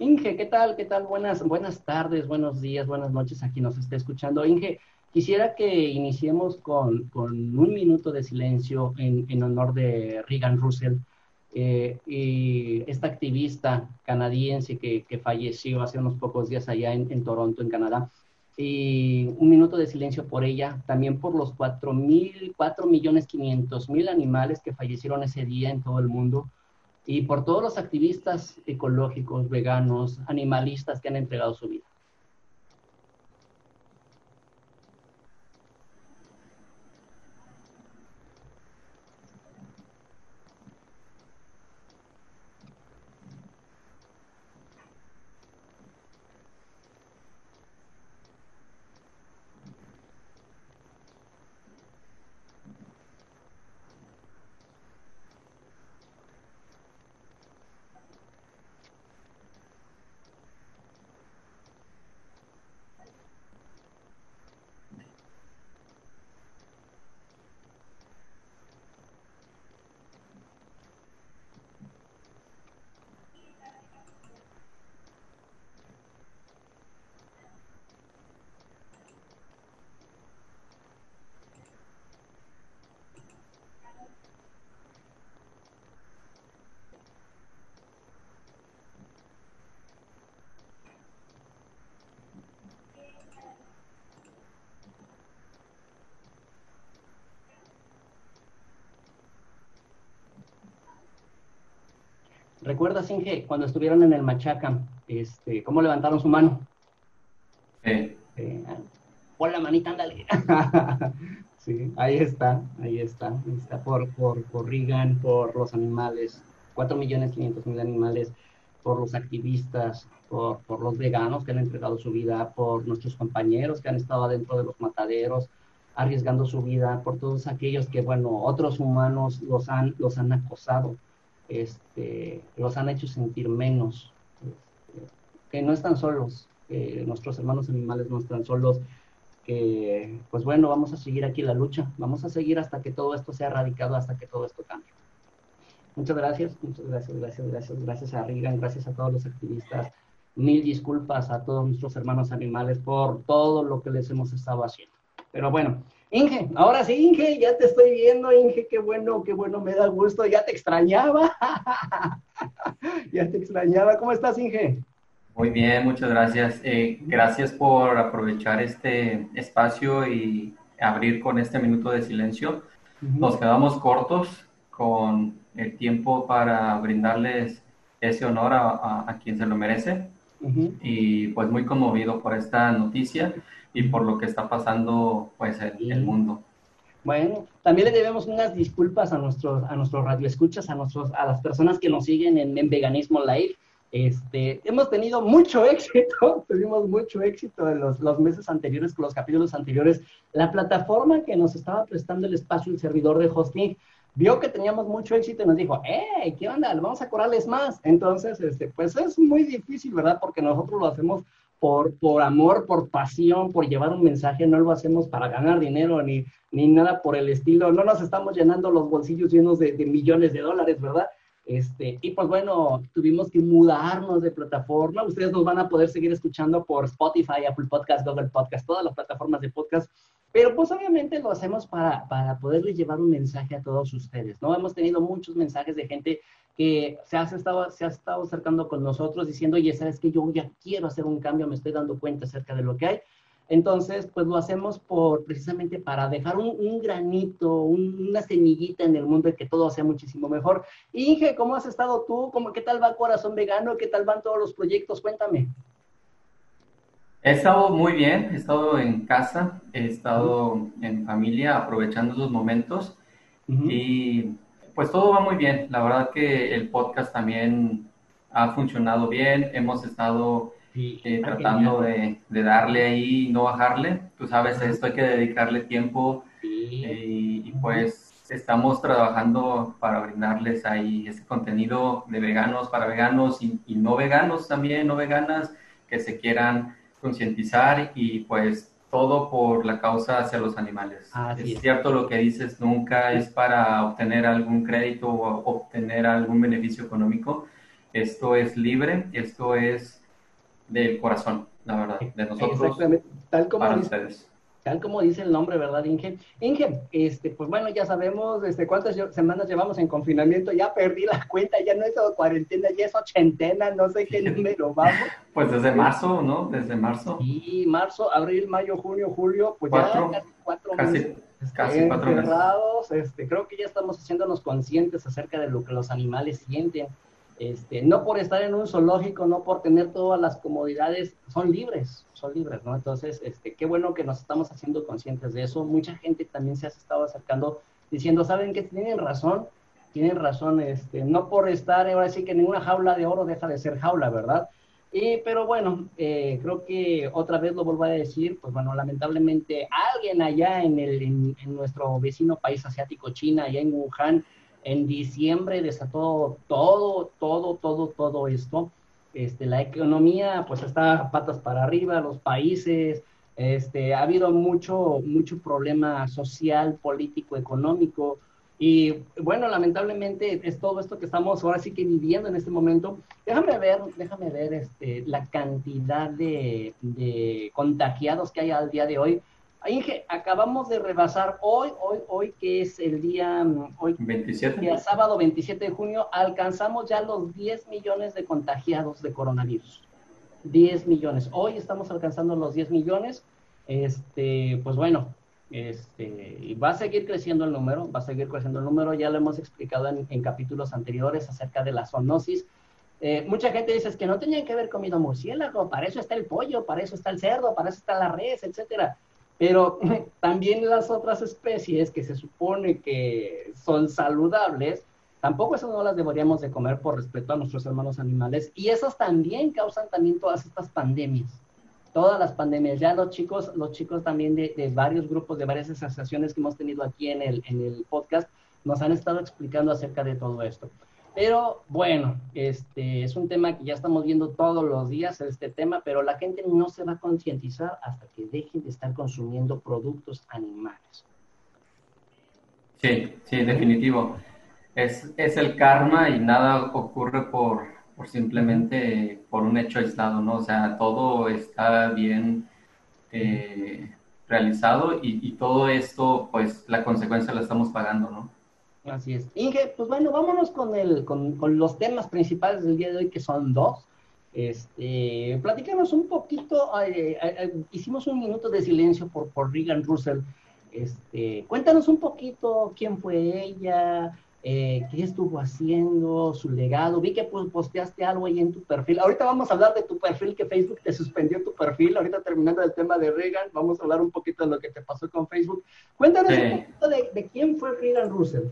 Inge, ¿qué tal? ¿Qué tal? Buenas, buenas tardes, buenos días, buenas noches aquí nos está escuchando. Inge, quisiera que iniciemos con, un minuto de silencio en, honor de Reagan Russell, eh, y esta activista canadiense que, falleció hace unos pocos días allá en, Toronto, en Canadá y un minuto de silencio por ella, también por los 4 mil, 4 millones 500 mil animales que fallecieron ese día en todo el mundo y por todos los activistas ecológicos, veganos, animalistas que han entregado su vida. ¿Recuerdas, Inge, cuando estuvieron en el Machaca, este, cómo levantaron su mano? Sí. pon la manita, ándale. sí, ahí está, ahí está. está por, por, por Reagan, por los animales, 4 millones 500 mil animales, por los activistas, por, por los veganos que han entregado su vida, por nuestros compañeros que han estado adentro de los mataderos, arriesgando su vida, por todos aquellos que, bueno, otros humanos los han, los han acosado este, los han hecho sentir menos, este, que no están solos, que nuestros hermanos animales no están solos, que pues bueno, vamos a seguir aquí la lucha, vamos a seguir hasta que todo esto sea erradicado, hasta que todo esto cambie. Muchas gracias, muchas gracias, gracias, gracias, gracias a Reagan, gracias a todos los activistas. Mil disculpas a todos nuestros hermanos animales por todo lo que les hemos estado haciendo. Pero bueno, Inge, ahora sí, Inge, ya te estoy viendo, Inge, qué bueno, qué bueno, me da gusto, ya te extrañaba. ya te extrañaba. ¿Cómo estás, Inge? Muy bien, muchas gracias. Eh, gracias por aprovechar este espacio y abrir con este minuto de silencio. Nos quedamos cortos con el tiempo para brindarles ese honor a, quien se lo merece. Y pues muy conmovido por esta noticia y por lo que está pasando pues en el mundo. Bueno, también le debemos unas disculpas a nuestros, a nuestros radioescuchas, a, nuestros, a las personas que nos siguen en, en Veganismo Live. Este, hemos tenido mucho éxito, tuvimos mucho éxito en los, los, meses anteriores, con los capítulos anteriores. La plataforma que nos estaba prestando el espacio, el servidor de hosting, vio que teníamos mucho éxito y nos dijo, ¡eh, qué onda! Vamos a cobrarles más. Entonces, este, pues es muy difícil, ¿verdad? Porque nosotros lo hacemos por, por amor, por pasión, por llevar un mensaje, no lo hacemos para ganar dinero ni, ni nada por el estilo, no nos estamos llenando los bolsillos llenos de, millones de dólares, ¿verdad? Este, y pues bueno, tuvimos que mudarnos de plataforma. Ustedes nos van a poder seguir escuchando por Spotify, Apple Podcast, Google Podcast, todas las plataformas de podcast. Pero pues obviamente lo hacemos para, para poderles llevar un mensaje a todos ustedes, ¿no? Hemos tenido muchos mensajes de gente que se ha estado, se ha estado acercando con nosotros diciendo, oye, sabes que yo ya quiero hacer un cambio, me estoy dando cuenta acerca de lo que hay. Entonces, pues lo hacemos por precisamente para dejar un, granito, una semillita en el mundo y que todo sea muchísimo mejor. Inge, ¿cómo has estado tú? ¿Cómo, ¿Qué tal va Corazón Vegano? ¿Qué tal van todos los proyectos? Cuéntame. He estado muy bien, he estado en casa, he estado en familia aprovechando esos momentos y pues todo va muy bien. La verdad que el podcast también ha funcionado bien, hemos estado eh, tratando de, darle ahí, no bajarle. Tú sabes, esto hay que dedicarle tiempo eh, y, pues estamos trabajando para brindarles ahí ese contenido de veganos para veganos y, no veganos también, no veganas, que se quieran concientizar y pues todo por la causa hacia los animales. es, cierto lo que dices, nunca es para obtener algún crédito o obtener algún beneficio económico, esto es libre, esto es del corazón, la verdad, de nosotros Exactamente, tal como para dice, ustedes. Tal como dice el nombre, ¿verdad, Inge? Inge, este, pues bueno, ya sabemos este, cuántas semanas llevamos en confinamiento, ya perdí la cuenta, ya no es cuarentena, ya es ochentena, no sé qué número vamos. Pues desde marzo, ¿no? Desde marzo, Y marzo, abril, mayo, junio, julio, pues Cuatro, ya casi cuatro casi- meses. casi cuatro meses. este, creo que ya estamos haciéndonos conscientes acerca de lo que los animales sienten. Este, no por estar en un zoológico, no por tener todas las comodidades, son libres, son libres, ¿no? Entonces, este, qué bueno que nos estamos haciendo conscientes de eso. Mucha gente también se ha estado acercando diciendo, ¿saben qué? Tienen razón, tienen razón, este, no por estar, ahora sí que ninguna jaula de oro deja de ser jaula, ¿verdad? Y, pero bueno, eh, creo que otra vez lo vuelvo a decir, pues bueno, lamentablemente alguien allá en, en nuestro vecino país asiático, China, allá en Wuhan, en diciembre desató todo, todo, todo, todo esto. Este, la economía pues está patas para arriba, los países, este, ha habido mucho, mucho problema social, político, económico. Y bueno, lamentablemente es todo esto que estamos ahora sí que viviendo en este momento. Déjame ver, déjame ver este, la cantidad de, de contagiados que hay al día de hoy. Inge, acabamos de rebasar hoy, hoy, hoy que es el día, mm, hoy, 27. día sábado 27 de junio, alcanzamos ya los 10 millones de contagiados de coronavirus. 10 millones. Hoy estamos alcanzando los 10 millones. Este, pues bueno, este, y va a seguir creciendo el número, va a seguir creciendo el número. Ya lo hemos explicado en, en capítulos anteriores acerca de la zoonosis. Eh, mucha gente dice es que no tenían que haber comido murciélago, para eso está el pollo, para eso está el cerdo, para eso está la res, etcétera. Pero también las otras especies que se supone que son saludables, tampoco esas no las deberíamos de comer por respeto a nuestros hermanos animales. Y esas también causan también todas estas pandemias. Todas las pandemias. Ya los chicos, los chicos también de, de varios grupos, de varias asociaciones que hemos tenido aquí en el, en el podcast, nos han estado explicando acerca de todo esto. Pero bueno, este es un tema que ya estamos viendo todos los días, este tema, pero la gente no se va a concientizar hasta que dejen de estar consumiendo productos animales. Sí, sí, definitivo. Es, es el karma y nada ocurre por, por simplemente por un hecho aislado, ¿no? O sea, todo está bien eh, realizado y, y todo esto, pues la consecuencia la estamos pagando, ¿no? Así es. Inge, pues bueno, vámonos con, el, con, con, los temas principales del día de hoy, que son dos. Este, platicamos un poquito, eh, eh, hicimos un minuto de silencio por, por Regan Russell. Este, cuéntanos un poquito quién fue ella, eh, qué estuvo haciendo, su legado. Vi que pues, posteaste algo ahí en tu perfil. Ahorita vamos a hablar de tu perfil, que Facebook te suspendió tu perfil. Ahorita terminando el tema de Reagan, vamos a hablar un poquito de lo que te pasó con Facebook. Cuéntanos sí. un poquito de, de quién fue Regan Russell.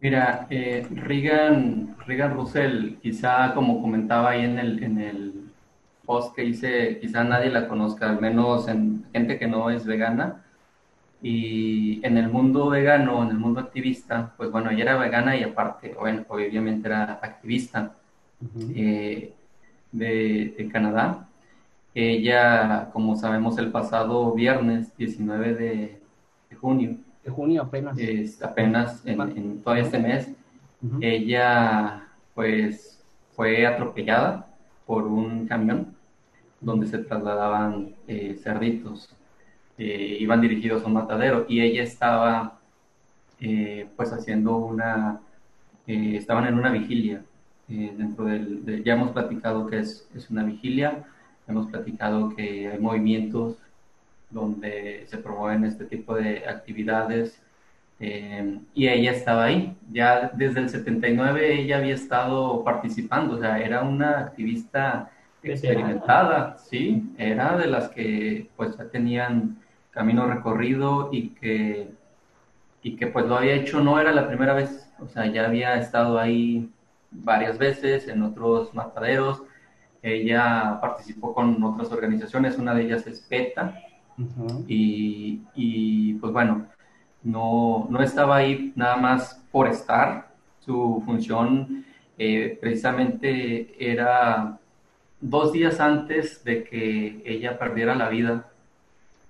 Mira, eh, Reagan, Reagan Russell, quizá como comentaba ahí en el, en el post que hice, quizá nadie la conozca, al menos en gente que no es vegana. Y en el mundo vegano, en el mundo activista, pues bueno, ella era vegana y aparte, bueno, obviamente era activista uh -huh. eh, de, de, Canadá. Ella, como sabemos, el pasado viernes 19 de, de junio, de junio apenas. Es apenas en, en todo este mes. Uh -huh. Ella, pues, fue atropellada por un camión donde se trasladaban eh, cerditos. Eh, iban dirigidos a un matadero y ella estaba, eh, pues, haciendo una. estaban en una vigilia. dentro del. De, ya hemos platicado que es, es una vigilia. Hemos platicado que hay movimientos donde se promueven este tipo de actividades. Eh, y ella estaba ahí. Ya desde el 79 ella había estado participando, o sea, era una activista experimentada, sí, era de las que pues ya tenían camino recorrido y que, y que pues lo había hecho, no era la primera vez, o sea, ya había estado ahí varias veces en otros mataderos. Ella participó con otras organizaciones, una de ellas es PETA, Uh -huh. y, y, pues bueno, no, no, estaba ahí nada más por estar. Su función eh, precisamente era dos días antes de que ella perdiera la vida.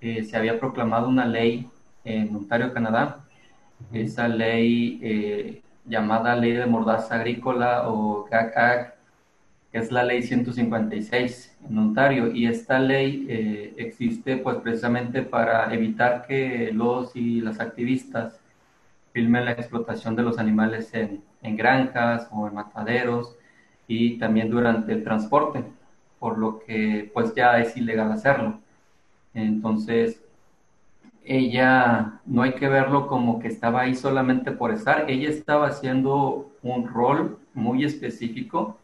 Eh, se había proclamado una ley en Ontario, Canadá. Uh -huh. Esa ley eh, llamada Ley de Mordaza Agrícola o GAC que es la Ley 156 en Ontario. Y esta ley eh, existe pues precisamente para evitar que los y las activistas filmen la explotación de los animales en, en granjas o en mataderos y también durante el transporte, por lo que pues ya es ilegal hacerlo. Entonces, ella no hay que verlo como que estaba ahí solamente por estar, ella estaba haciendo un rol muy específico,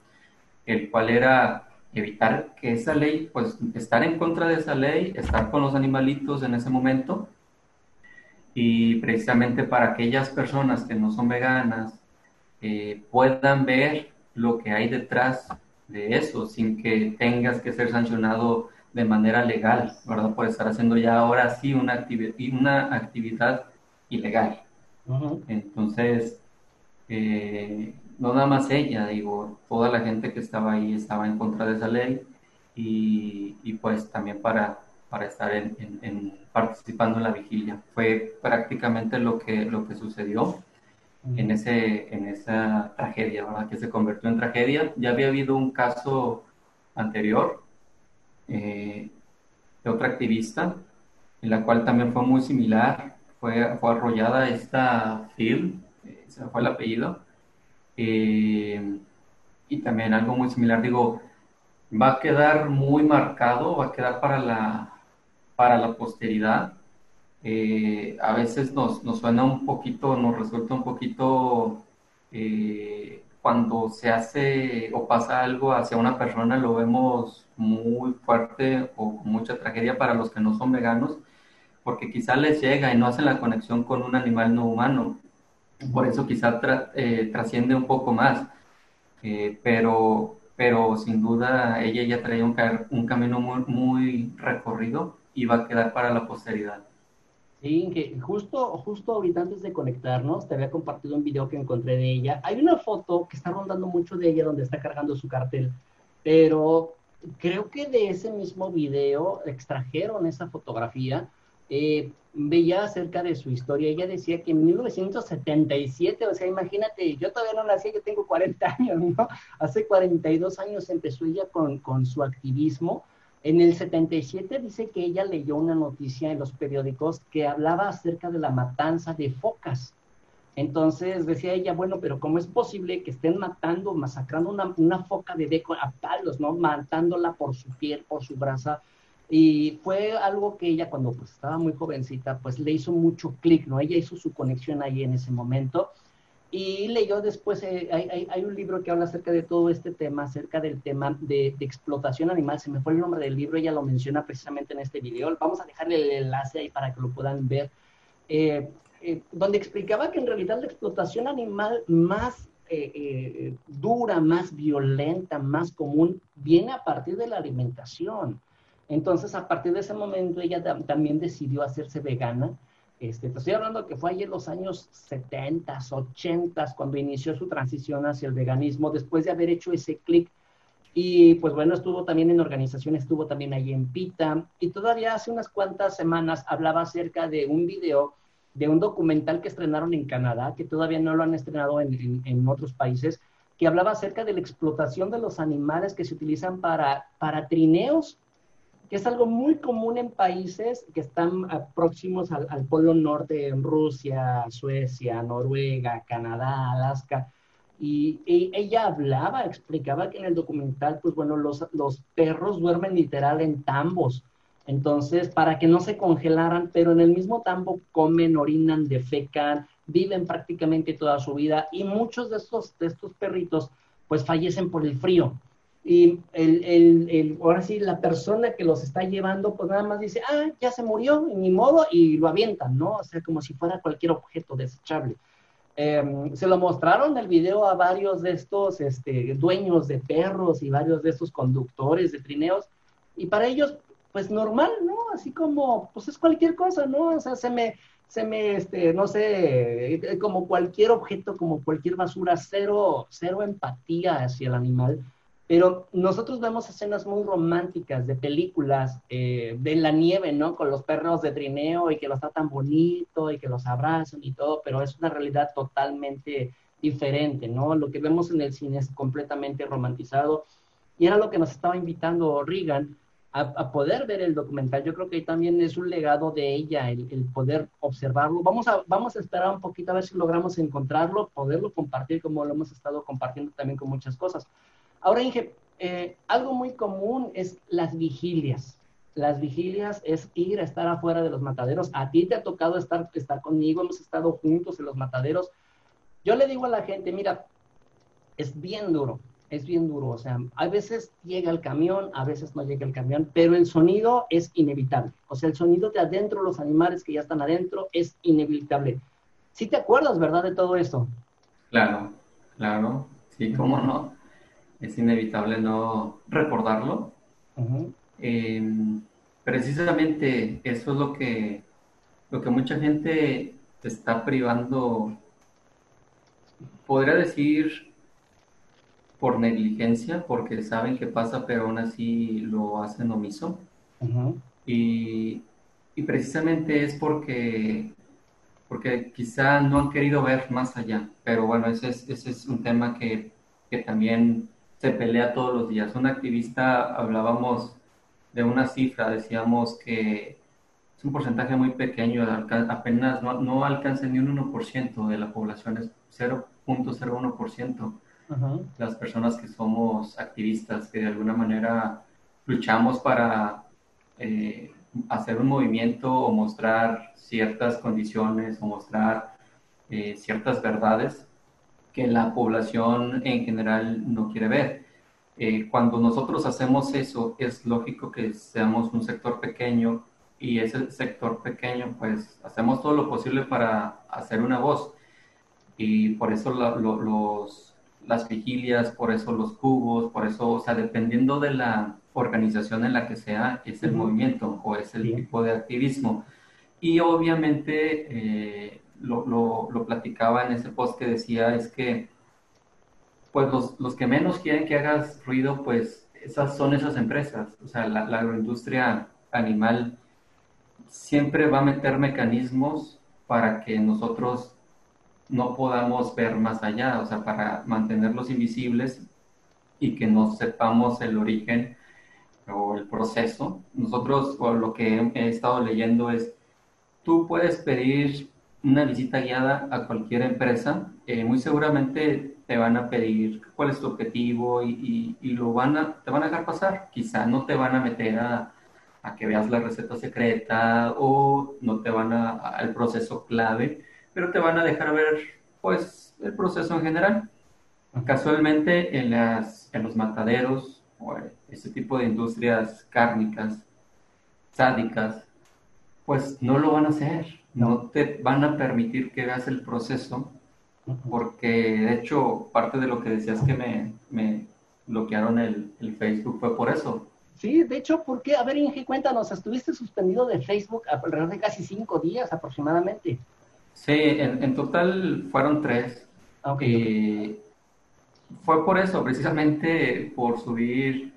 el cual era evitar que esa ley, pues estar en contra de esa ley, estar con los animalitos en ese momento, y precisamente para aquellas personas que no son veganas eh, puedan ver lo que hay detrás de eso, sin que tengas que ser sancionado de manera legal, ¿verdad? Por estar haciendo ya ahora sí una, actividad una actividad ilegal. Entonces, eh, no nada más ella, digo, toda la gente que estaba ahí estaba en contra de esa ley y, y pues también para, para estar en, en, participando en la vigilia. Fue prácticamente lo que, lo que sucedió en, ese, en esa tragedia, ¿verdad? Que se convirtió en tragedia. Ya había habido un caso anterior eh, de otra activista, en la cual también fue muy similar, fue, fue arrollada esta Phil, eh, ese fue el apellido, eh, y también algo muy similar, digo, va a quedar muy marcado, va a quedar para la, para la posteridad. a veces nos, nos, suena un poquito, nos resulta un poquito cuando se hace o pasa algo hacia una persona, lo vemos muy fuerte o con mucha tragedia para los que no son veganos, porque quizá les llega y no hacen la conexión con un animal no humano. Por eso quizá eh, trasciende un poco más. Eh, pero, pero sin duda ella ya traía un, camino muy, muy recorrido y va a quedar para la posteridad. Sí, que justo, justo ahorita antes de conectarnos, te había compartido un video que encontré de ella. Hay una foto que está rondando mucho de ella donde está cargando su cartel, pero creo que de ese mismo video extrajeron esa fotografía. Eh, veía acerca de su historia. Ella decía que en 1977, o sea, imagínate, yo todavía no nací, yo tengo 40 años, ¿no? Hace 42 años empezó ella con, con su activismo en el 77 dice que ella leyó una noticia en los periódicos que hablaba acerca de la matanza de focas. Entonces decía ella, bueno, pero ¿cómo es posible que estén matando, masacrando una, una foca de deco a palos, ¿no? Matándola por su piel, por su brasa. Y fue algo que ella cuando pues, estaba muy jovencita, pues le hizo mucho clic, ¿no? Ella hizo su conexión ahí en ese momento y leyó después, eh, hay, un libro que habla acerca de todo este tema, acerca del tema de, explotación animal. Se me fue el nombre del libro, ella lo menciona precisamente en este video. Vamos a dejarle el enlace ahí para que lo puedan ver. Eh, eh, donde explicaba que en realidad la explotación animal más dura, más violenta, más común, viene a partir de la alimentación. Entonces, a partir de ese momento, ella también decidió hacerse vegana este, te estoy hablando que fue ahí en los años 70, 80, cuando inició su transición hacia el veganismo, después de haber hecho ese clic. Y pues bueno, estuvo también en organización, estuvo también ahí en PITA. Y todavía hace unas cuantas semanas hablaba acerca de un video, de un documental que estrenaron en Canadá, que todavía no lo han estrenado en, en, otros países, que hablaba acerca de la explotación de los animales que se utilizan para, para trineos que es algo muy común en países que están ah, próximos al, polo norte, en Rusia, Suecia, Noruega, Canadá, Alaska. Y, ella hablaba, explicaba que en el documental, pues bueno, los, los perros duermen literal en tambos. Entonces, para que no se congelaran, pero en el mismo tambo comen, orinan, defecan, viven prácticamente toda su vida y muchos de estos, de estos perritos pues fallecen por el frío y el, el, el, ahora sí, la persona que los está llevando, pues nada más dice, ah, ya se murió, ni modo, y lo avientan, ¿no? O sea, como si fuera cualquier objeto desechable. Em, se lo mostraron el video a varios de estos este, dueños de perros y varios de estos conductores de trineos, y para ellos, pues normal, ¿no? Así como, pues es cualquier cosa, ¿no? O sea, se me, se me, este, no sé, como cualquier objeto, como cualquier basura, cero, cero empatía hacia el animal pero nosotros vemos escenas muy románticas de películas eh, de la nieve, ¿no? Con los perros de trineo y que los tratan bonito y que los abrazan y todo, pero es una realidad totalmente diferente, ¿no? Lo que vemos en el cine es completamente romantizado y era lo que nos estaba invitando Regan a, poder ver el documental. Yo creo que también es un legado de ella el, poder observarlo. Vamos a, vamos a esperar un poquito a ver si logramos encontrarlo, poderlo compartir como lo hemos estado compartiendo también con muchas cosas. Ahora, Inge, eh, algo muy común es las vigilias. Las vigilias es ir a estar afuera de los mataderos. A ti te ha tocado estar, estar conmigo, hemos estado juntos en los mataderos. Yo le digo a la gente, mira, es bien duro, es bien duro. O sea, a veces llega el camión, a veces no llega el camión, pero el sonido es inevitable. O sea, el sonido de adentro, los animales que ya están adentro, es inevitable. ¿Sí te acuerdas, verdad, de todo esto? Claro, claro. Sí, cómo no. Es inevitable no recordarlo. Em, precisamente eso es lo que, lo que mucha gente te está privando, podría decir por negligencia, porque saben que pasa, pero aún así lo hacen omiso. y, y, precisamente es porque, porque quizá no han querido ver más allá. Pero bueno, ese es, ese es un tema que, que también se pelea todos los días. Un activista, hablábamos de una cifra, decíamos que es un porcentaje muy pequeño, apenas no, no alcanza ni un 1% de la población, es 0.01% las personas que somos activistas, que de alguna manera luchamos para eh, hacer un movimiento o mostrar ciertas condiciones o mostrar eh, ciertas verdades que la población en general no quiere ver. Eh, cuando nosotros hacemos eso, es lógico que seamos un sector pequeño y ese sector pequeño, pues hacemos todo lo posible para hacer una voz. Y por eso los, las vigilias, por eso los cubos, por eso, o sea, dependiendo de la organización en la que sea, es el movimiento o es el tipo de activismo. Y obviamente, eh, lo, lo, platicaba en ese post que decía, es que, pues los, los, que menos quieren que hagas ruido, pues esas son esas empresas. O sea, la, la agroindustria animal siempre va a meter mecanismos para que nosotros no podamos ver más allá, o sea, para mantenerlos invisibles y que no sepamos el origen o el proceso. Nosotros, o lo que he, estado leyendo es, tú puedes pedir una visita guiada a cualquier empresa, eh, muy seguramente te van a pedir cuál es tu objetivo y, lo van a, te van a dejar pasar. Quizá no te van a meter a, a que veas la receta secreta o no te van a, al proceso clave, pero te van a dejar ver pues el proceso en general. Casualmente en, las, en los mataderos o ese tipo de industrias cárnicas, sádicas, pues no lo van a hacer, no te van a permitir que hagas el proceso, porque de hecho parte de lo que decías que me, me bloquearon el, el, Facebook fue por eso. Sí, de hecho, ¿por qué? A ver, Inge, cuéntanos, estuviste suspendido de Facebook alrededor de casi cinco días aproximadamente. Sí, en, total fueron tres. Ah, y fue por eso, precisamente por subir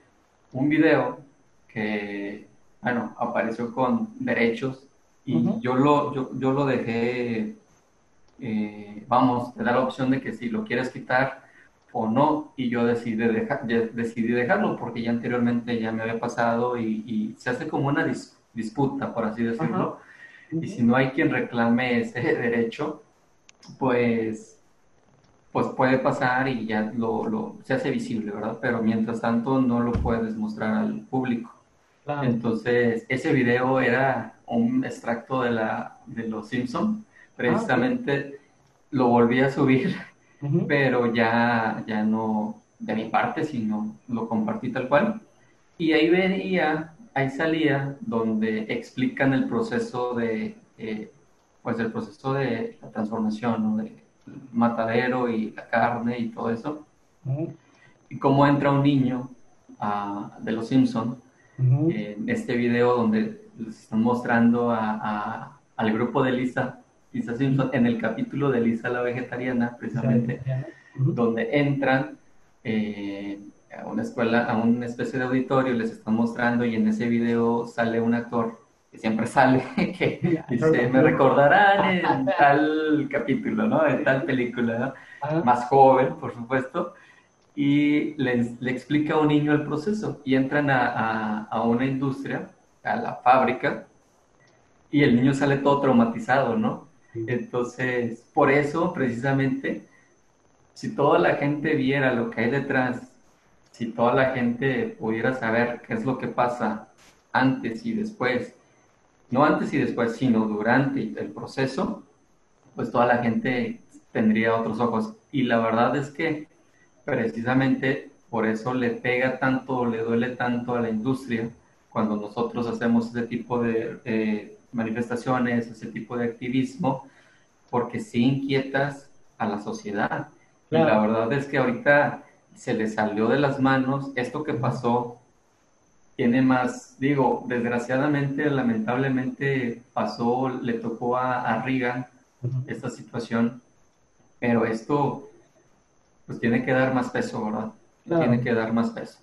un video que, bueno, apareció con derechos y yo, lo, yo, yo, lo dejé, eh, vamos, te da la opción de que si lo quieres quitar o no, y yo decidí, dejar, decidí dejarlo porque ya anteriormente ya me había pasado y, se hace como una disputa, por así decirlo. Y si no hay quien reclame ese derecho, pues, pues puede pasar y ya lo, lo, se hace visible, ¿verdad? Pero mientras tanto no lo puedes mostrar al público. Entonces, ese video era un extracto de, la, de Los Simpson. Precisamente lo volví a subir, pero ya, ya no de mi parte, sino lo compartí tal cual. Y ahí venía ahí salía donde explican el proceso de, eh, pues el proceso de la transformación, ¿no? De matadero y la carne y todo eso. Y cómo entra un niño uh, de los Simpson en este video donde les están mostrando a, al grupo de Lisa, Lisa Simpson, en el capítulo de Lisa la vegetariana, precisamente, donde entran eh, a una escuela, a una especie de auditorio, les están mostrando y en ese video sale un actor que siempre sale, que dice, me recordarán en tal capítulo, ¿no? En tal película, ¿no? Más joven, por supuesto. Y le, le, explica a un niño el proceso y entran a, a, a una industria, a la fábrica, y el niño sale todo traumatizado, ¿no? Entonces, por eso, precisamente, si toda la gente viera lo que hay detrás, si toda la gente pudiera saber qué es lo que pasa antes y después, no antes y después, sino durante el proceso, pues toda la gente tendría otros ojos. Y la verdad es que precisamente por eso le pega tanto, le duele tanto a la industria cuando nosotros hacemos ese tipo de manifestaciones, ese tipo de activismo, porque sí inquietas a la sociedad. Y la verdad es que ahorita se le salió de las manos esto que pasó. Tiene más, digo, desgraciadamente, lamentablemente pasó, le tocó a, a Reagan esta situación, pero esto pues tiene que dar más peso, ¿verdad? Tiene que dar más peso.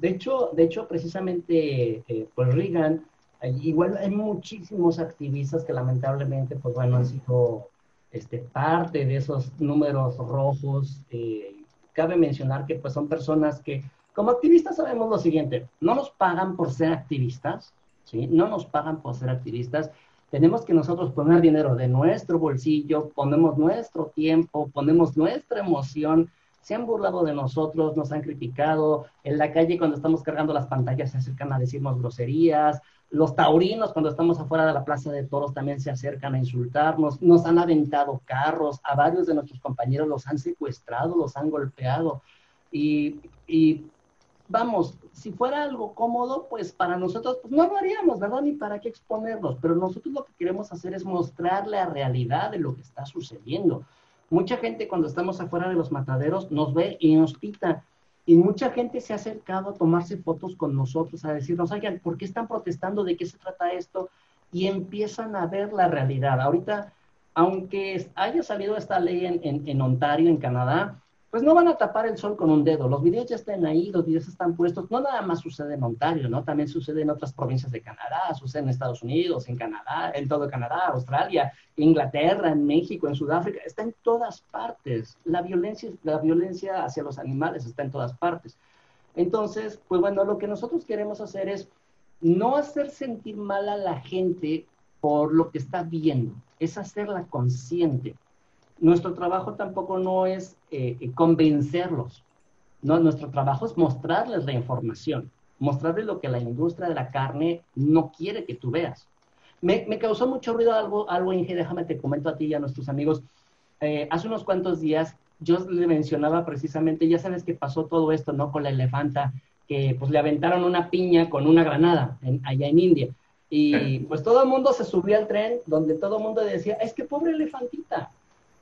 De hecho, de hecho, precisamente, eh, pues Reagan Igual hay muchísimos activistas que lamentablemente, pues bueno, han sido este, parte de esos números rojos. Eh, cabe mencionar que pues son personas que, como activistas sabemos lo siguiente, no nos pagan por ser activistas, ¿sí? No nos pagan por ser activistas. Tenemos que nosotros poner dinero de nuestro bolsillo, ponemos nuestro tiempo, ponemos nuestra emoción, se han burlado de nosotros, nos han criticado, en la calle cuando estamos cargando las pantallas se acercan a decirnos groserías, los taurinos, cuando estamos afuera de la plaza de toros, también se acercan a insultarnos. Nos han aventado carros. A varios de nuestros compañeros los han secuestrado, los han golpeado. Y, y vamos, si fuera algo cómodo, pues para nosotros, pues no lo haríamos, ¿verdad? Ni para qué exponernos. Pero nosotros lo que queremos hacer es mostrar la realidad de lo que está sucediendo. Mucha gente cuando estamos afuera de los mataderos nos ve y nos pita y mucha gente se ha acercado a tomarse fotos con nosotros, a decirnos, oigan, ¿por qué están protestando? ¿De qué se trata esto? Y empiezan a ver la realidad. Ahorita, aunque haya salido esta ley en, en Ontario, en Canadá, pues no van a tapar el sol con un dedo. Los videos ya están ahí, los videos están puestos. No nada más sucede en Ontario, ¿no? También sucede en otras provincias de Canadá, sucede en Estados Unidos, en Canadá, en todo Canadá, Australia, Inglaterra, en México, en Sudáfrica. Está en todas partes. La violencia, la violencia hacia los animales está en todas partes. Entonces, pues bueno, lo que nosotros queremos hacer es no hacer sentir mal a la gente por lo que está viendo, es hacerla consciente nuestro trabajo tampoco no es eh, eh, convencerlos, no, nuestro trabajo es mostrarles la información, mostrarles lo que la industria de la carne no quiere que tú veas. Me, causó mucho ruido algo, algo, Inge, déjame te comento a ti y a nuestros amigos. Eh, hace unos cuantos días yo le mencionaba precisamente, ya sabes que pasó todo esto, ¿no? Con la elefanta, que pues le aventaron una piña con una granada allá en India. Y pues todo el mundo se subió al tren donde todo el mundo decía, es que pobre elefantita,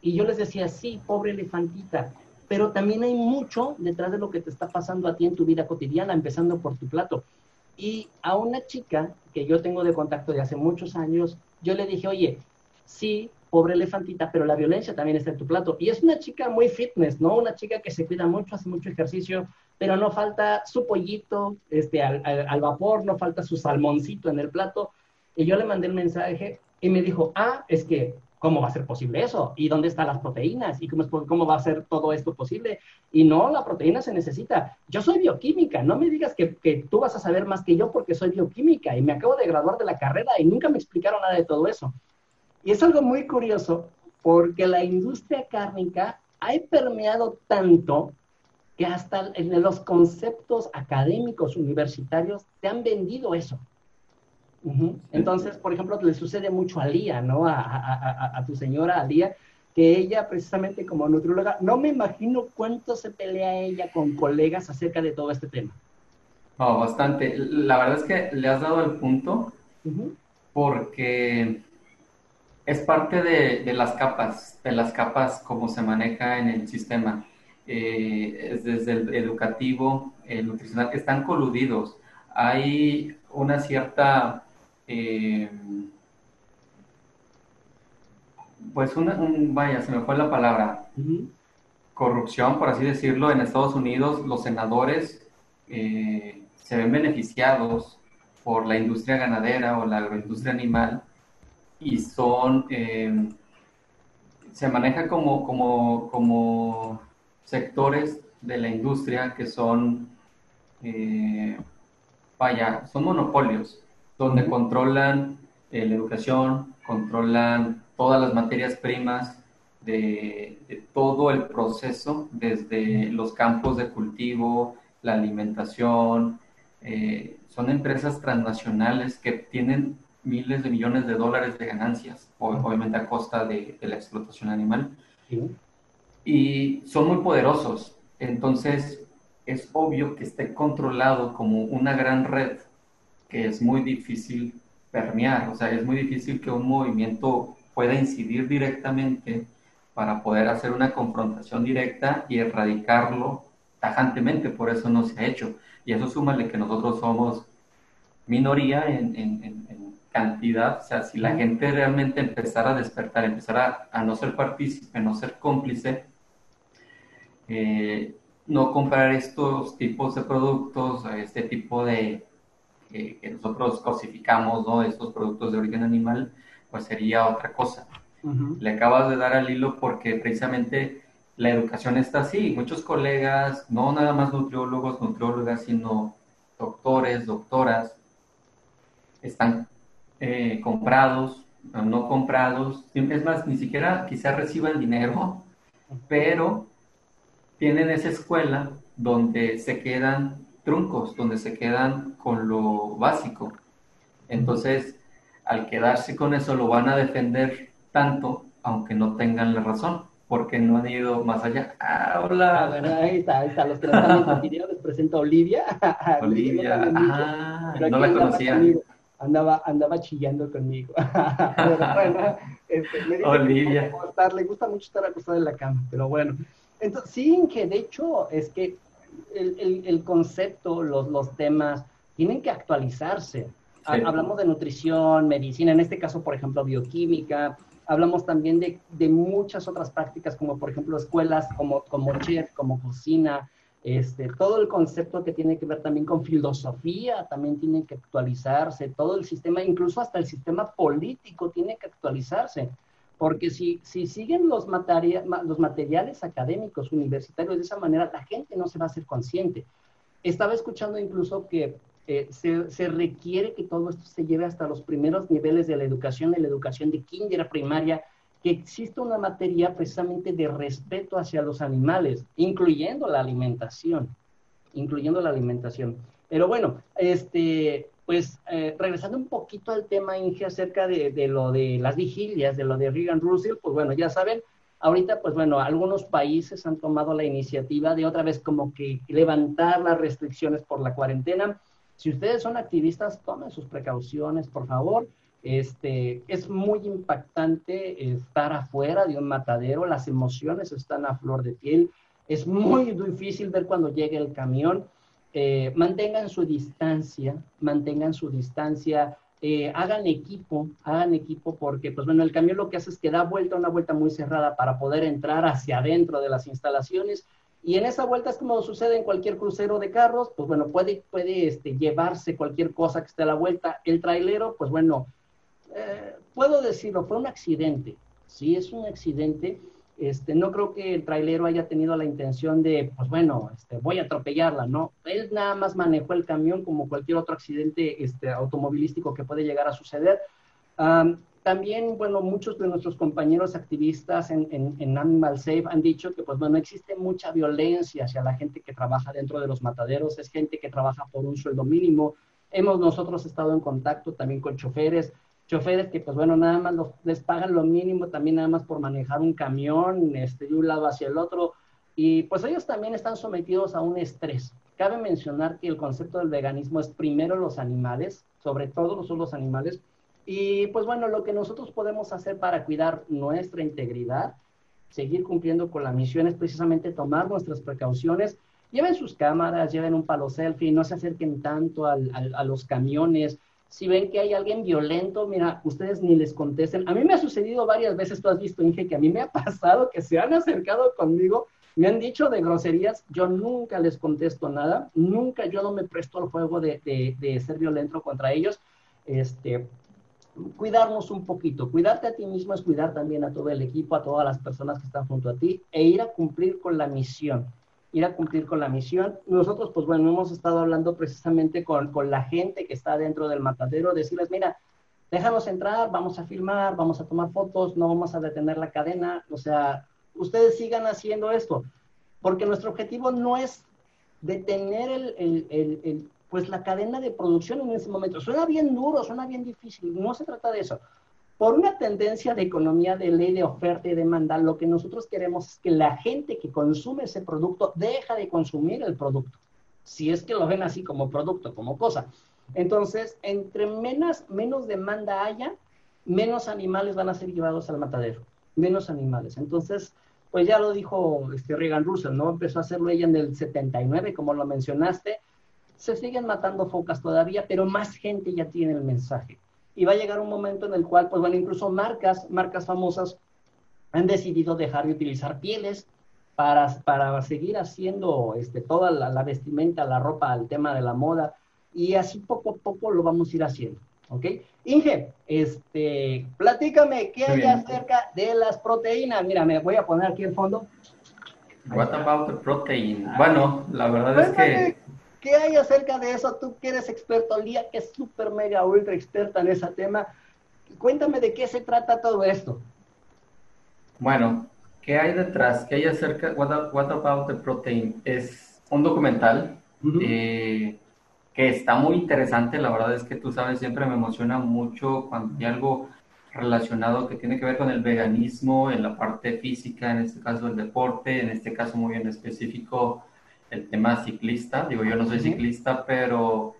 y yo les decía, sí, pobre elefantita, pero también hay mucho detrás de lo que te está pasando a ti en tu vida cotidiana, empezando por tu plato. Y a una chica que yo tengo de contacto de hace muchos años, yo le dije, oye, sí, pobre elefantita, pero la violencia también está en tu plato. Y es una chica muy fitness, ¿no? Una chica que se cuida mucho, hace mucho ejercicio, pero no falta su pollito este, al, al vapor, no falta su salmoncito en el plato. Y yo le mandé el mensaje y me dijo, ah, es que ¿Cómo va a ser posible eso? ¿Y dónde están las proteínas? ¿Y cómo, cómo va a ser todo esto posible? Y no, la proteína se necesita. Yo soy bioquímica, no me digas que, que, tú vas a saber más que yo porque soy bioquímica y me acabo de graduar de la carrera y nunca me explicaron nada de todo eso. Y es algo muy curioso porque la industria cárnica ha permeado tanto que hasta en los conceptos académicos universitarios te han vendido eso. Entonces, por ejemplo, le sucede mucho a Lía, ¿no? A, tu señora, a Lía, que ella precisamente como nutrióloga, no me imagino cuánto se pelea ella con colegas acerca de todo este tema. Oh, bastante. La verdad es que le has dado el punto porque es parte de, las capas, de las capas como se maneja en el sistema. Eh, es desde el educativo, el nutricional, que están coludidos. Hay una cierta eh, pues una, un, vaya, se me fue la palabra, corrupción, por así decirlo, en Estados Unidos los senadores eh, se ven beneficiados por la industria ganadera o la agroindustria animal y son, eh, se maneja como, como, como sectores de la industria que son, eh, vaya, son monopolios, donde controlan eh, la educación, controlan todas las materias primas de, todo el proceso, desde los campos de cultivo, la alimentación. Eh, son empresas transnacionales que tienen miles de millones de dólares de ganancias, obviamente a costa de, la explotación animal. Y son muy poderosos. Entonces, es obvio que esté controlado como una gran red que es muy difícil permear, o sea, es muy difícil que un movimiento pueda incidir directamente para poder hacer una confrontación directa y erradicarlo tajantemente, por eso no se ha hecho. Y eso súmale que nosotros somos minoría en, cantidad, o sea, si la gente realmente empezara a despertar, empezara a, no ser partícipe, no ser cómplice, eh, no comprar estos tipos de productos, este tipo de, que nosotros cosificamos, ¿no? Estos productos de origen animal, pues sería otra cosa. Le acabas de dar al hilo porque precisamente la educación está así. Muchos colegas, no nada más nutriólogos, nutriólogas, sino doctores, doctoras, están eh, comprados, no comprados. Es más, ni siquiera quizás reciban dinero, pero tienen esa escuela donde se quedan truncos, donde se quedan con lo básico. Entonces, al quedarse con eso, lo van a defender tanto, aunque no tengan la razón, porque no han ido más allá. Ah, hola. Ah, bueno, ahí está, ahí está. Los que están en les presento a Olivia. Olivia, ah, no la conocía. Andaba, andaba chillando conmigo. bueno, este, me Olivia. le gusta mucho estar acostada en la cama, pero bueno. Entonces, sí, que de hecho es que el, el, concepto, los, los temas, tienen que actualizarse. Hablamos de nutrición, medicina, en este caso, por ejemplo, bioquímica. Hablamos también de, de muchas otras prácticas, como por ejemplo escuelas como, como chef, como cocina. Este, todo el concepto que tiene que ver también con filosofía también tiene que actualizarse. Todo el sistema, incluso hasta el sistema político tiene que actualizarse. Porque si, si siguen los, materiales académicos universitarios de esa manera, la gente no se va a hacer consciente. Estaba escuchando incluso que eh, se, se, requiere que todo esto se lleve hasta los primeros niveles de la educación, de la educación de kinder, primaria, que existe una materia precisamente de respeto hacia los animales, incluyendo la alimentación, incluyendo la alimentación. Pero bueno, este, pues eh, regresando un poquito al tema, Inge, acerca de, lo de las vigilias, de lo de Reagan Russell, pues bueno, ya saben, ahorita, pues bueno, algunos países han tomado la iniciativa de otra vez como que levantar las restricciones por la cuarentena. Si ustedes son activistas, tomen sus precauciones, por favor. Este, es muy impactante estar afuera de un matadero, las emociones están a flor de piel, es muy difícil ver cuando llegue el camión eh, mantengan su distancia, mantengan su distancia, eh, hagan equipo, hagan equipo porque, pues bueno, el camión lo que hace es que da vuelta, una vuelta muy cerrada para poder entrar hacia adentro de las instalaciones y en esa vuelta es como sucede en cualquier crucero de carros, pues bueno, puede, puede este, llevarse cualquier cosa que esté a la vuelta. El trailero, pues bueno, eh, puedo decirlo, fue un accidente, sí, es un accidente, este, no creo que el trailero haya tenido la intención de, pues bueno, este, voy a atropellarla, ¿no? Él nada más manejó el camión como cualquier otro accidente este, automovilístico que puede llegar a suceder. también, bueno, muchos de nuestros compañeros activistas en, en, Animal Safe han dicho que, pues bueno, existe mucha violencia hacia la gente que trabaja dentro de los mataderos, es gente que trabaja por un sueldo mínimo. Hemos nosotros estado en contacto también con choferes choferes que pues bueno, nada más les pagan lo mínimo también nada más por manejar un camión este, de un lado hacia el otro y pues ellos también están sometidos a un estrés. Cabe mencionar que el concepto del veganismo es primero los animales, sobre todo son los animales, y pues bueno, lo que nosotros podemos hacer para cuidar nuestra integridad, seguir cumpliendo con la misión es precisamente tomar nuestras precauciones. Lleven sus cámaras, lleven un palo selfie, no se acerquen tanto al, a los camiones, si ven que hay alguien violento, mira, ustedes ni les contesten. A mí me ha sucedido varias veces, tú has visto, Inge, que a mí me ha pasado que se han acercado conmigo Me han dicho de groserías, yo nunca les contesto nada, nunca yo no me presto al juego de, de, ser violento contra ellos. Este, cuidarnos un poquito. Cuidarte a ti mismo es cuidar también a todo el equipo, a todas las personas que están junto a ti e ir a cumplir con la misión. Ir a cumplir con la misión. Nosotros, pues bueno, hemos estado hablando precisamente con, con la gente que está dentro del matadero, decirles, mira, déjanos entrar, vamos a filmar, vamos a tomar fotos, no vamos a detener la cadena, o sea, ustedes sigan haciendo esto, porque nuestro objetivo no es detener el, pues la cadena de producción en ese momento. Suena bien duro, suena bien difícil, no se trata de eso. Por una tendencia de economía de ley de oferta y demanda, lo que nosotros queremos es que la gente que consume ese producto deja de consumir el producto, si es que lo ven así como producto, como cosa. Entonces, entre menos, menos demanda haya, menos animales van a ser llevados al matadero, menos animales. Entonces, pues ya lo dijo este Reagan Russell, ¿no? Empezó a hacerlo ella en el 79, como lo mencionaste. Se siguen matando focas todavía, pero más gente ya tiene el mensaje. Y va a llegar un momento en el cual, pues bueno, incluso marcas, marcas famosas han decidido dejar de utilizar pieles para, para seguir haciendo este, toda la, la vestimenta, la ropa, el tema de la moda, y así poco a poco lo vamos a ir haciendo. ¿Ok? Inge, este, platícame qué hay acerca de las proteínas. Mira, me voy a poner aquí el fondo. What about the protein? Bueno, la verdad es que... ¿Qué hay acerca de eso? Tú que eres experto, Lía, que es súper mega ultra experta en ese tema. Cuéntame de qué se trata todo esto. Bueno, ¿qué hay detrás? ¿Qué hay acerca? What, what about the protein? Es un documental que está muy interesante. La verdad es que tú sabes, siempre me emociona mucho cuando hay algo relacionado que tiene que ver con el veganismo en la parte física, en este caso el deporte, en este caso muy en específico el tema ciclista. Digo, yo no soy ciclista, pero,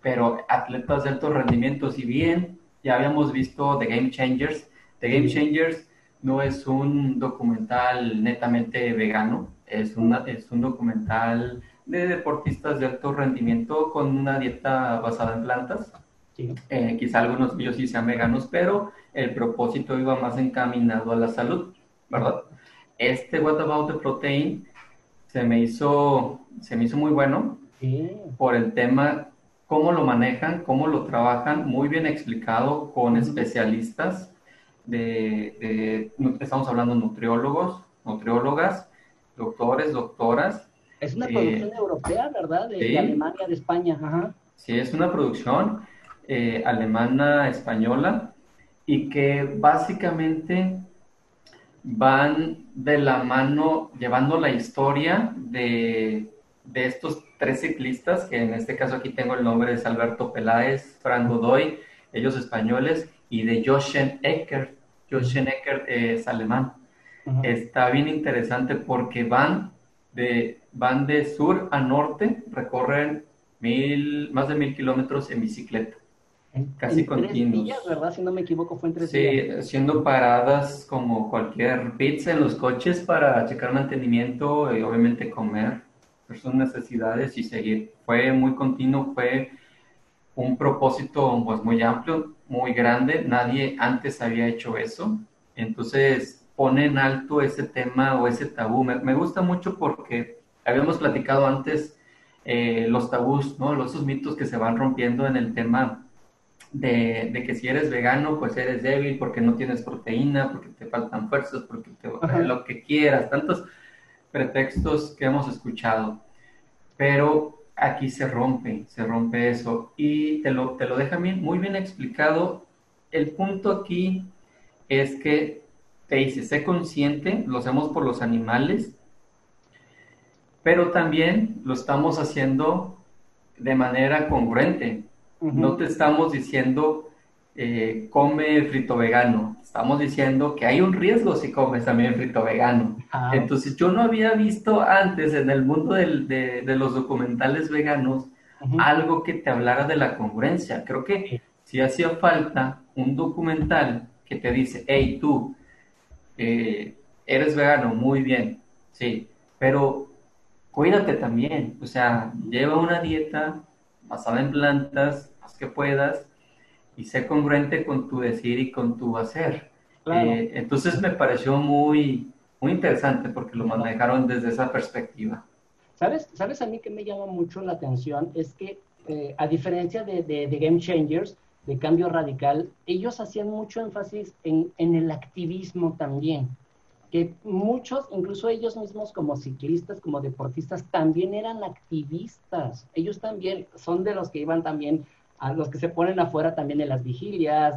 pero atletas de alto rendimiento. Si bien ya habíamos visto The Game Changers, The Game Changers no es un documental netamente vegano, es, una, es un documental de deportistas de alto rendimiento con una dieta basada en plantas. Eh, quizá algunos de ellos sí sean veganos, pero el propósito iba más encaminado a la salud, ¿verdad? Este What About the Protein se me hizo, se me hizo muy bueno por el tema, cómo lo manejan, cómo lo trabajan, muy bien explicado con especialistas de, de, estamos hablando nutriólogos, nutriólogas, doctores, doctoras, es una producción eh, europea, ¿verdad? De, Alemania, de España. Ajá. Sí, es una producción eh, alemana española y que básicamente van de la mano llevando la historia de, de, estos tres ciclistas, que en este caso aquí tengo el nombre de Alberto Peláez, Fran Godoy, ellos españoles, y de Joschen Eckert. Joschen Eckert es alemán. Está bien interesante porque van de, van de sur a norte, recorren mil, más de mil kilómetros en bicicleta. Casi continuos. días, ¿verdad? Si no me equivoco, fue entre sí, haciendo paradas como cualquier pizza en los coches para checar mantenimiento y obviamente comer sus necesidades y seguir. Fue muy continuo, fue un propósito pues muy amplio, muy grande. Nadie antes había hecho eso. Entonces, pone en alto ese tema o ese tabú. Me, gusta mucho porque habíamos platicado antes eh, los tabús, ¿no? Los, esos mitos que se van rompiendo en el tema de, que si eres vegano, pues eres débil porque no tienes proteína, porque te faltan fuerzas, porque te, lo que quieras, tantos pretextos que hemos escuchado. Pero aquí se rompe, se rompe eso y te lo, te lo deja bien, muy bien explicado. El punto aquí es que te dice, sé consciente, lo hacemos por los animales, pero también lo estamos haciendo de manera congruente. No te estamos diciendo, eh, come frito vegano. Estamos diciendo que hay un riesgo si comes también frito vegano. Ah. Entonces, yo no había visto antes en el mundo de, los documentales veganos algo que te hablara de la congruencia. Creo que si hacía falta un documental que te dice, hey, tú, eres vegano, muy bien, sí, pero cuídate también, o sea, lleva una dieta basada en plantas, que puedas, y sé congruente con tu decir y con tu hacer. Eh, entonces me pareció muy, muy interesante porque lo manejaron desde esa perspectiva. ¿Sabes, ¿Sabes a mí que me llama mucho la atención? Es que eh, a diferencia de, de, Game Changers, de Cambio Radical, ellos hacían mucho énfasis en, en el activismo también que muchos, incluso ellos mismos como ciclistas, como deportistas, también eran activistas. Ellos también son de los que iban también, a los que se ponen afuera también en las vigilias,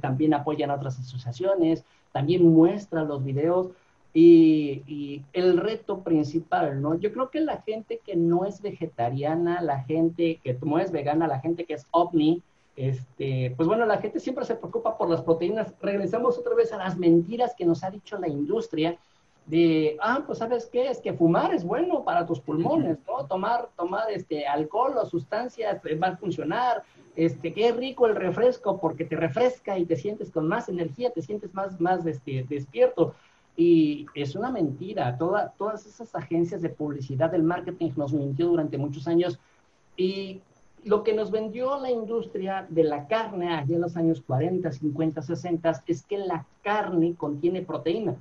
también apoyan a otras asociaciones, también muestran los videos. Y, y, el reto principal, ¿no? Yo creo que la gente que no es vegetariana, la gente que no es vegana, la gente que es ovni, este, pues bueno, la gente siempre se preocupa por las proteínas. Regresamos otra vez a las mentiras que nos ha dicho la industria de, ah, pues sabes qué, es que fumar es bueno para tus pulmones, ¿no? Tomar, tomar este alcohol o sustancias eh, va a funcionar, este, qué rico el refresco porque te refresca y te sientes con más energía, te sientes más, más este, despierto. Y es una mentira, Toda, todas esas agencias de publicidad del marketing nos mintió durante muchos años y lo que nos vendió la industria de la carne allá en los años 40, 50, 60 es que la carne contiene proteína.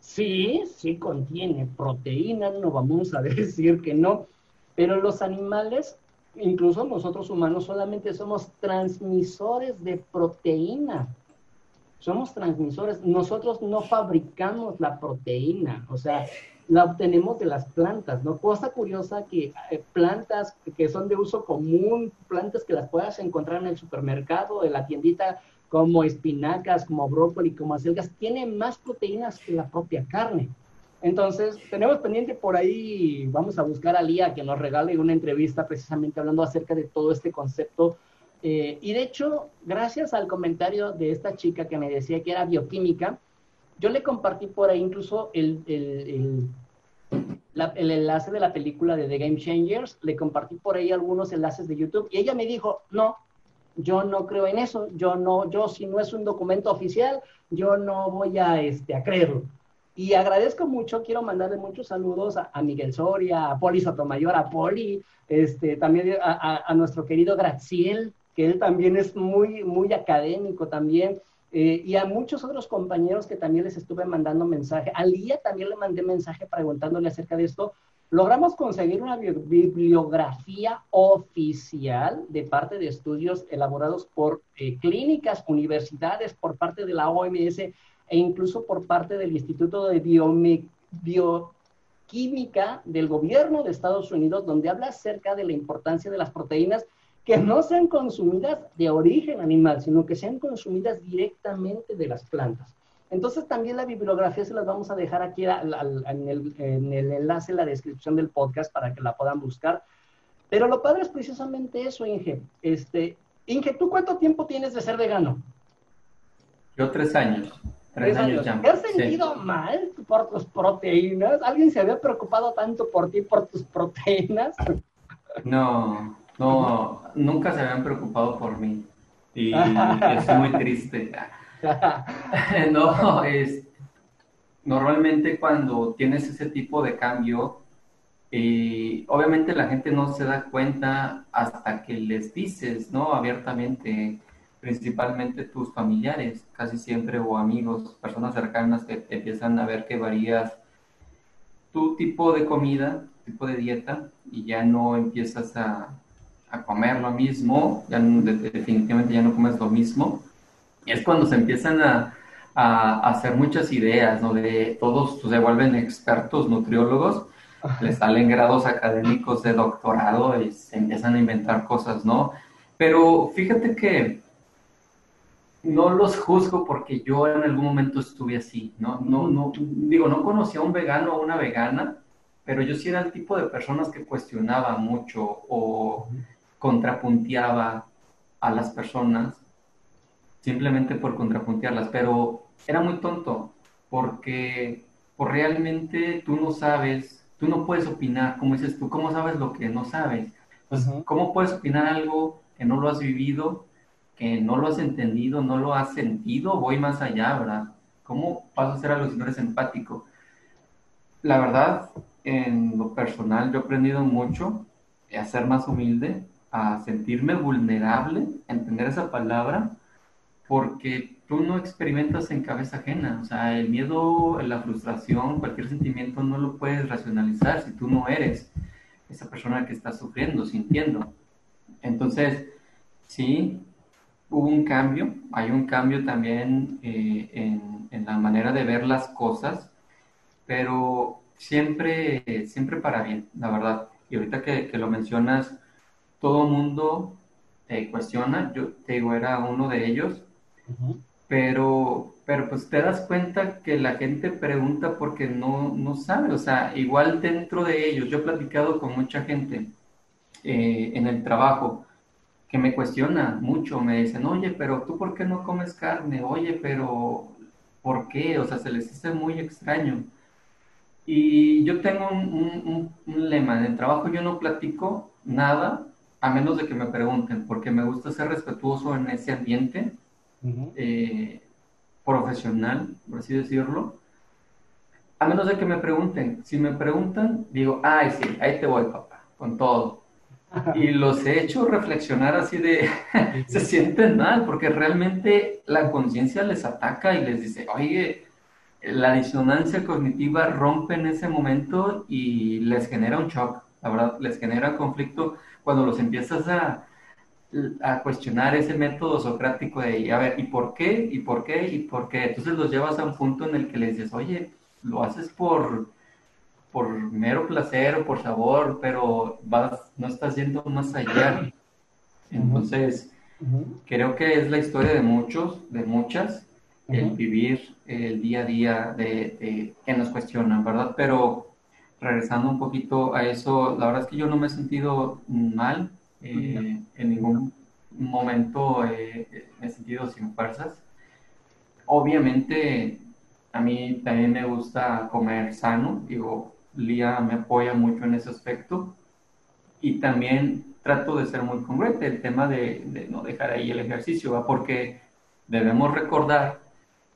Sí, sí contiene proteína, no vamos a decir que no, pero los animales, incluso nosotros humanos, solamente somos transmisores de proteína. Somos transmisores, nosotros no fabricamos la proteína, o sea, la obtenemos de las plantas, ¿no? Cosa curiosa que eh, plantas que son de uso común, plantas que las puedas encontrar en el supermercado, en la tiendita, como espinacas, como brócoli, como acelgas, tienen más proteínas que la propia carne. Entonces, tenemos pendiente por ahí, vamos a buscar a Lía que nos regale una entrevista precisamente hablando acerca de todo este concepto. Eh, y de hecho, gracias al comentario de esta chica que me decía que era bioquímica, yo le compartí por ahí incluso el, el, el, enlace de la película de The Game Changers, le compartí por ahí algunos enlaces de YouTube y ella me dijo, no, yo no creo en eso, yo no, yo si no es un documento oficial, yo no voy a, este, a creerlo. Y agradezco mucho, quiero mandarle muchos saludos a, Miguel Soria, a Poli Sotomayor, a Poli, este, también a, nuestro querido Graciel, que él también es muy, muy académico también. Eh, y a muchos otros compañeros que también les estuve mandando mensaje. Al día también le mandé mensaje preguntándole acerca de esto. Logramos conseguir una bibliografía oficial de parte de estudios elaborados por eh, clínicas, universidades, por parte de la OMS e incluso por parte del Instituto de Bioquímica del Gobierno de Estados Unidos, donde habla acerca de la importancia de las proteínas que no sean consumidas de origen animal, sino que sean consumidas directamente de las plantas. Entonces también la bibliografía se las vamos a dejar aquí en, el, enlace, en la descripción del podcast para que la puedan buscar. Pero lo padre es precisamente eso, Inge. Este, Inge, ¿tú cuánto tiempo tienes de ser vegano? Yo tres años. Tres, años, ya. ¿Te has sentido mal por tus proteínas? ¿Alguien se había preocupado tanto por ti, por tus proteínas? No, no, nunca se habían preocupado por mí. Y estoy muy triste. no, es normalmente cuando tienes ese tipo de cambio, y obviamente la gente no se da cuenta hasta que les dices, ¿no? Abiertamente, principalmente tus familiares, casi siempre, o amigos, personas cercanas que empiezan a ver que varías tu tipo de comida, tipo de dieta, y ya no empiezas a, a comer lo mismo, ya definitivamente ya no comes lo mismo, y es cuando se empiezan a, a, hacer muchas ideas, ¿no? De todos se vuelven expertos nutriólogos, les salen grados académicos de doctorado y se empiezan a inventar cosas, ¿no? Pero fíjate que no los juzgo porque yo en algún momento estuve así, ¿no? No, no, digo, no conocía a un vegano o una vegana, pero yo sí era el tipo de personas que cuestionaba mucho o contrapunteaba a las personas simplemente por contrapuntearlas, pero era muy tonto porque por realmente tú no sabes, tú no puedes opinar, como dices tú, ¿cómo sabes lo que no sabes? Pues, ¿Cómo puedes opinar algo que no lo has vivido, que no lo has entendido, no lo has sentido? Voy más allá, ¿verdad? ¿Cómo vas a no eres empático? La verdad, en lo personal, yo he aprendido mucho a ser más humilde, a sentirme vulnerable, entender esa palabra, porque tú no experimentas en cabeza ajena. O sea, el miedo, la frustración, cualquier sentimiento no lo puedes racionalizar si tú no eres esa persona que está sufriendo, sintiendo. Entonces, sí, hubo un cambio, hay un cambio también eh, en, en, la manera de ver las cosas, pero siempre, siempre para bien, la verdad. Y ahorita que, que lo mencionas, todo mundo te cuestiona, yo te digo, era uno de ellos, pero, pero pues te das cuenta que la gente pregunta porque no, no sabe, o sea, igual dentro de ellos, yo he platicado con mucha gente eh, en el trabajo que me cuestiona mucho, me dicen, oye, pero tú por qué no comes carne, oye, pero ¿por qué? O sea, se les hace muy extraño. Y yo tengo un, un lema, en el trabajo yo no platico nada a menos de que me pregunten, porque me gusta ser respetuoso en ese ambiente eh, profesional, por así decirlo. A menos de que me pregunten. Si me preguntan, digo, ay, sí, ahí te voy, papá, con todo. Y los he hecho reflexionar así de, se sienten mal, porque realmente la conciencia les ataca y les dice, oye, la disonancia cognitiva rompe en ese momento y les genera un shock, la verdad, les genera conflicto cuando los empiezas a, a cuestionar ese método socrático de, a ver, ¿y por qué? ¿Y por qué? ¿Y por qué? Entonces los llevas a un punto en el que les dices, oye, lo haces por, por mero placer o por sabor, pero vas, no estás yendo más allá. Entonces, creo que es la historia de muchos, de muchas, el vivir el día a día de, que nos cuestionan, ¿verdad? Pero regresando un poquito a eso, la verdad es que yo no me he sentido mal, eh, en ningún momento eh, me he sentido sin fuerzas. Obviamente, a mí también me gusta comer sano, digo, Lía me apoya mucho en ese aspecto. Y también trato de ser muy congruente el tema de, no dejar ahí el ejercicio, porque debemos recordar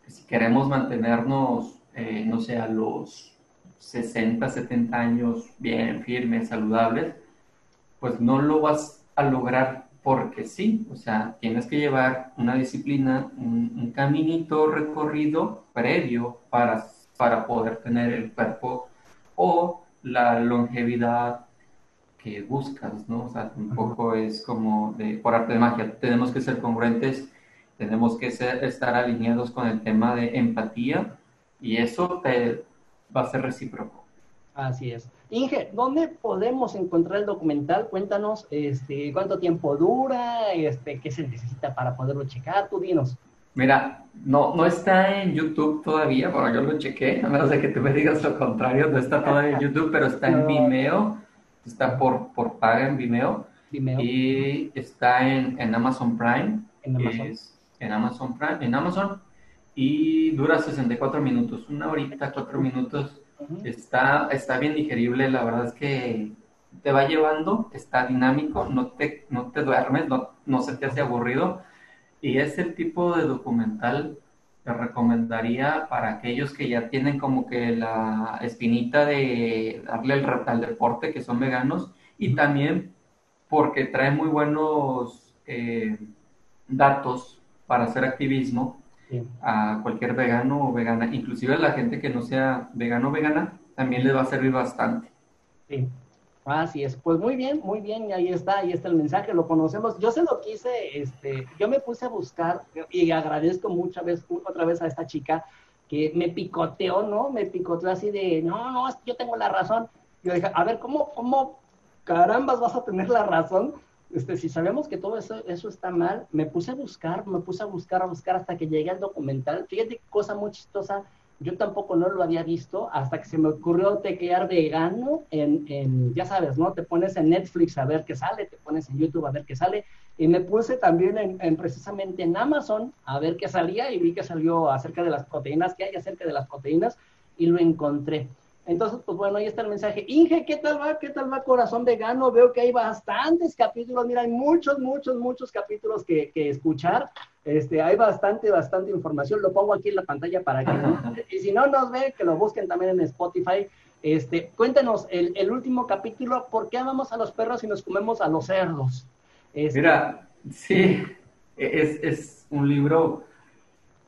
que si queremos mantenernos, eh, no sé, a los 60, 70 años bien firmes, saludables, pues no lo vas a lograr porque sí, o sea, tienes que llevar una disciplina, un, caminito recorrido previo para, para poder tener el cuerpo o la longevidad que buscas, ¿no? O sea, tampoco es como de, por arte de magia, tenemos que ser congruentes, tenemos que ser, estar alineados con el tema de empatía y eso te, va a ser recíproco. Así es. Inge, ¿dónde podemos encontrar el documental? Cuéntanos este, cuánto tiempo dura, este, qué se necesita para poderlo checar, tú dinos. Mira, no, no está en YouTube todavía, bueno, yo lo chequé, a menos de que tú me digas lo contrario, no está todavía en YouTube, pero está en Vimeo, está por, por paga en Vimeo, Vimeo. y está en, en Amazon Prime, en Amazon. en Amazon Prime, en Amazon, y dura 64 minutos, una horita, cuatro minutos. Está, está bien digerible, la verdad es que te va llevando, está dinámico, no te, no te duermes, no, no se te hace aburrido. Y es el tipo de documental que recomendaría para aquellos que ya tienen como que la espinita de darle el al deporte, que son veganos, y también porque trae muy buenos eh, datos para hacer activismo a cualquier vegano o vegana, inclusive a la gente que no sea vegano o vegana, también les va a servir bastante. Sí, así es. Pues muy bien, muy bien, y ahí está, ahí está el mensaje, lo conocemos. Yo se lo quise, este, yo me puse a buscar y agradezco muchas veces, otra vez a esta chica que me picoteó, ¿no? Me picoteó así de, no, no, yo tengo la razón. Yo dije, a ver, ¿cómo, cómo carambas vas a tener la razón? este, si sabemos que todo eso, eso está mal, me puse a buscar, me puse a buscar, a buscar hasta que llegué al documental. Fíjate qué cosa muy chistosa, yo tampoco no lo había visto hasta que se me ocurrió tequear vegano en, en, ya sabes, ¿no? Te pones en Netflix a ver qué sale, te pones en YouTube a ver qué sale, y me puse también en, en, precisamente en Amazon a ver qué salía y vi que salió acerca de las proteínas, que hay acerca de las proteínas, y lo encontré. Entonces, pues bueno, ahí está el mensaje. Inge, ¿qué tal va? ¿Qué tal va Corazón Vegano? Veo que hay bastantes capítulos, mira, hay muchos, muchos, muchos capítulos que, escuchar. Este, hay bastante, bastante información. Lo pongo aquí en la pantalla para que Y si no nos ve, que lo busquen también en Spotify. Este, cuéntenos el, el último capítulo, ¿por qué amamos a los perros y nos comemos a los cerdos? Este, mira, sí, es, es un libro,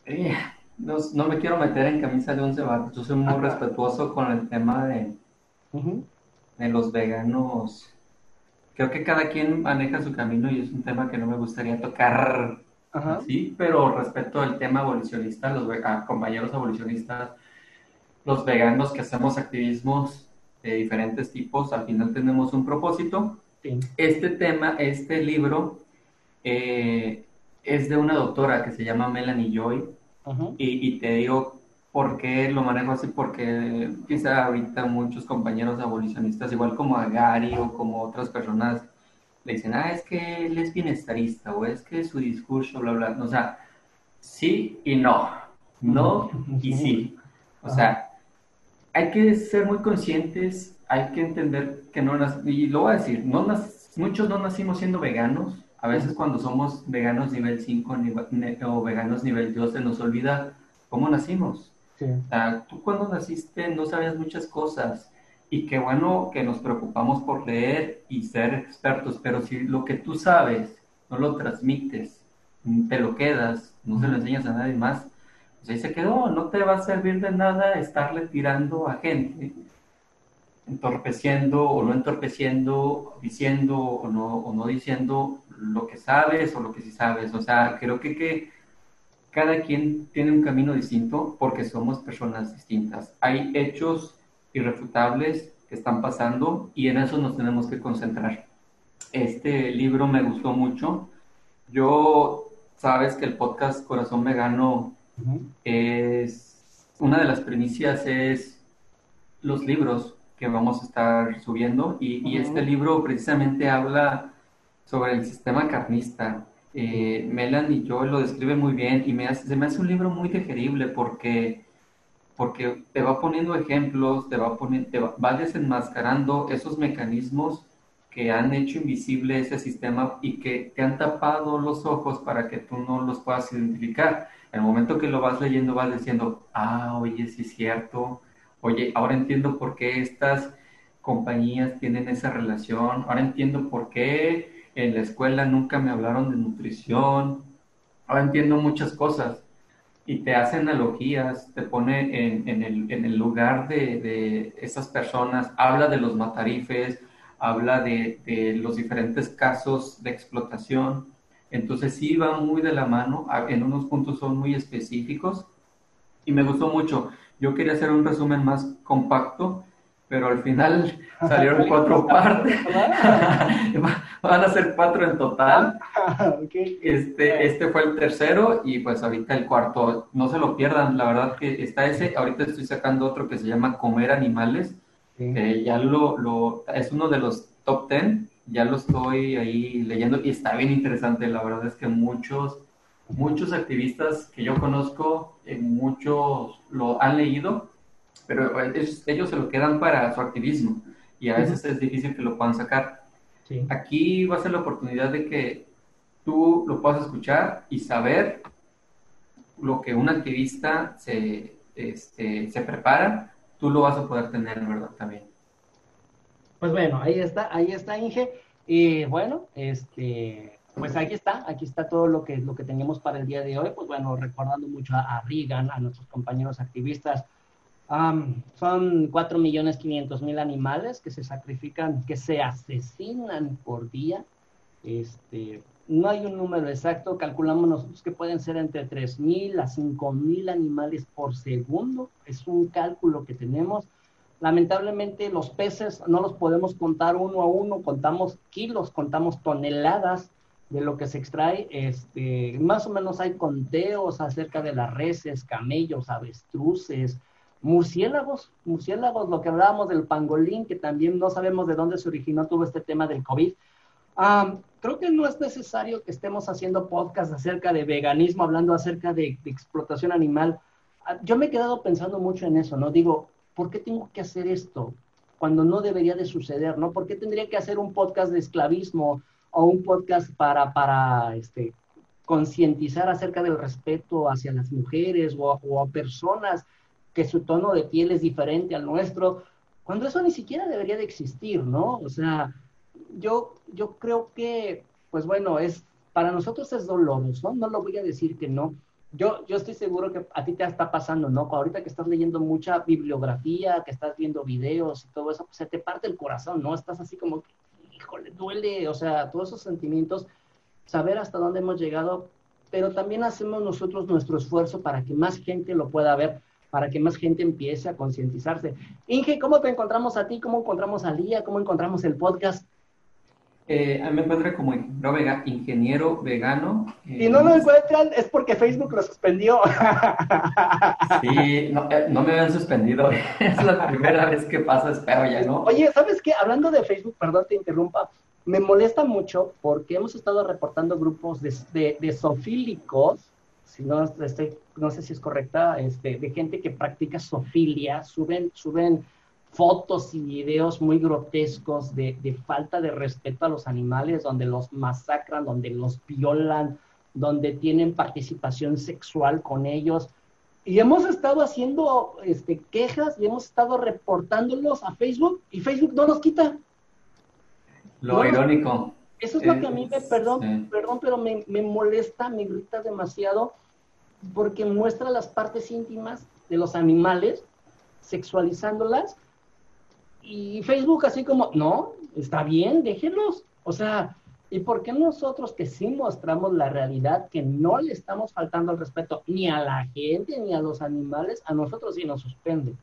eh, no, no, me quiero meter en camisa de once varas, yo soy muy respetuoso con el tema de, de los veganos. Creo que cada quien maneja su camino y es un tema que no me gustaría tocar así, pero respeto el tema abolicionista, los compañeros abolicionistas, los veganos que hacemos activismos de diferentes tipos, al final tenemos un propósito. Este tema, este libro, eh, es de una doctora que se llama Melanie Joy. y, y, te digo por qué lo manejo así, porque quizá ahorita muchos compañeros abolicionistas, igual como a Gary o como otras personas, le dicen, ah, es que él es bienestarista o es que su discurso, bla, bla. O sea, sí y no. No y sí. O sea, hay que ser muy conscientes, hay que entender que no y lo voy a decir, no muchos no nacimos siendo veganos, a veces cuando somos veganos nivel 5 o veganos nivel 2 se nos olvida cómo nacimos. tú cuando naciste no sabías muchas cosas y qué bueno que nos preocupamos por leer y ser expertos, pero si lo que tú sabes no lo transmites, te lo quedas, no se lo enseñas a nadie más, pues ahí se quedó, no te va a servir de nada estarle tirando a gente, entorpeciendo o no entorpeciendo, diciendo o no, o no diciendo lo que sabes o lo que sí sabes. O sea, creo que, que cada quien tiene un camino distinto porque somos personas distintas. Hay hechos irrefutables que están pasando y en eso nos tenemos que concentrar. Este libro me gustó mucho. Yo, sabes que el podcast Corazón Vegano es una de las primicias es los libros que vamos a estar subiendo y, este libro precisamente habla sobre el sistema carnista. Eh, Melan y yo lo describe muy bien y me hace, se me hace un libro muy digerible porque, porque te va poniendo ejemplos, te va, poniendo, te va desenmascarando esos mecanismos que han hecho invisible ese sistema y que te han tapado los ojos para que tú no los puedas identificar. En el momento que lo vas leyendo vas diciendo, ah, oye, sí es cierto, oye, ahora entiendo por qué estas compañías tienen esa relación, ahora entiendo por qué en la escuela nunca me hablaron de nutrición, ahora entiendo muchas cosas y te hace analogías, te pone en, en, el, en el, lugar de, de, esas personas, habla de los matarifes, habla de, de los diferentes casos de explotación entonces sí va muy de la mano, en unos puntos son muy específicos y me gustó mucho. Yo quería hacer un resumen más compacto, pero al final salieron cuatro partes. Van a ser cuatro en total. Este, este fue el tercero y pues ahorita el cuarto. No se lo pierdan, la verdad que está ese. Ahorita estoy sacando otro que se llama Comer Animales. ya lo, lo, es uno de los top ten ya lo estoy ahí leyendo y está bien interesante. La verdad es que muchos, muchos activistas que yo conozco, eh, muchos lo han leído, pero ellos, se lo quedan para su activismo y a veces es difícil que lo puedan sacar. Aquí va a ser la oportunidad de que tú lo puedas escuchar y saber lo que un activista se, este, se prepara, tú lo vas a poder tener, ¿verdad? También. Pues bueno, ahí está, ahí está Inge. Y bueno, este, pues aquí está, aquí está todo lo que, lo que teníamos para el día de hoy. Pues bueno, recordando mucho a, Reagan, a nuestros compañeros activistas. Son millones quinientos mil animales que se sacrifican, que se asesinan por día. Este, no hay un número exacto, calculamos nosotros que pueden ser entre mil a mil animales por segundo. Es un cálculo que tenemos Lamentablemente los peces no los podemos contar uno a uno, contamos kilos, contamos toneladas de lo que se extrae. Este, más o menos hay conteos acerca de las reses, camellos, avestruces, murciélagos, murciélagos, lo que hablábamos del pangolín, que también no sabemos de dónde se originó todo este tema del COVID. creo que no es necesario que estemos haciendo podcast acerca de veganismo, hablando acerca de, de explotación animal. Ah, yo me he quedado pensando mucho en eso, ¿no? Digo, ¿por qué tengo que hacer esto cuando no debería de suceder, ¿no? ¿Por qué tendría que hacer un podcast de esclavismo o un podcast para, para este, concientizar acerca del respeto hacia las mujeres o, a personas que su tono de piel es diferente al nuestro, cuando eso ni siquiera debería de existir, ¿no? O sea, yo, yo creo que, pues bueno, es para nosotros es doloroso, no lo voy a decir que no. Yo, yo estoy seguro que a ti te está pasando, ¿no? Ahorita que estás leyendo mucha bibliografía, que estás viendo videos y todo eso, pues se te parte el corazón, ¿no? Estás así como, híjole, duele, o sea, todos esos sentimientos, saber hasta dónde hemos llegado, pero también hacemos nosotros nuestro esfuerzo para que más gente lo pueda ver, para que más gente empiece a concientizarse. Inge, ¿cómo te encontramos a ti? ¿Cómo encontramos a Lía? ¿Cómo encontramos el podcast? Eh, a mí me encuentro como ingeniero, vegano. y no lo encuentran es porque Facebook lo suspendió. sí, no, eh, no, me habían suspendido. es la primera vez que pasa, espero ya, ¿no? Oye, ¿sabes qué? Hablando de Facebook, perdón, te interrumpa. Me molesta mucho porque hemos estado reportando grupos de, de, de sofílicos, si no, estoy, no sé si es correcta, este, de gente que practica sofilia, suben, suben fotos y videos muy grotescos de, falta de respeto a los animales, donde los masacran, donde los violan, donde tienen participación sexual con ellos. Y hemos estado haciendo este, quejas y hemos estado reportándolos a Facebook y Facebook no los quita. Lo irónico. Eso es, lo que a mí me, perdón, perdón, pero me, me molesta, me grita demasiado porque muestra las partes íntimas de los animales, sexualizándolas y Facebook así como, no, está bien, déjenlos. O sea, ¿y por qué nosotros que sí mostramos la realidad, que no le estamos faltando el respeto ni a la gente ni a los animales, a nosotros sí nos suspende?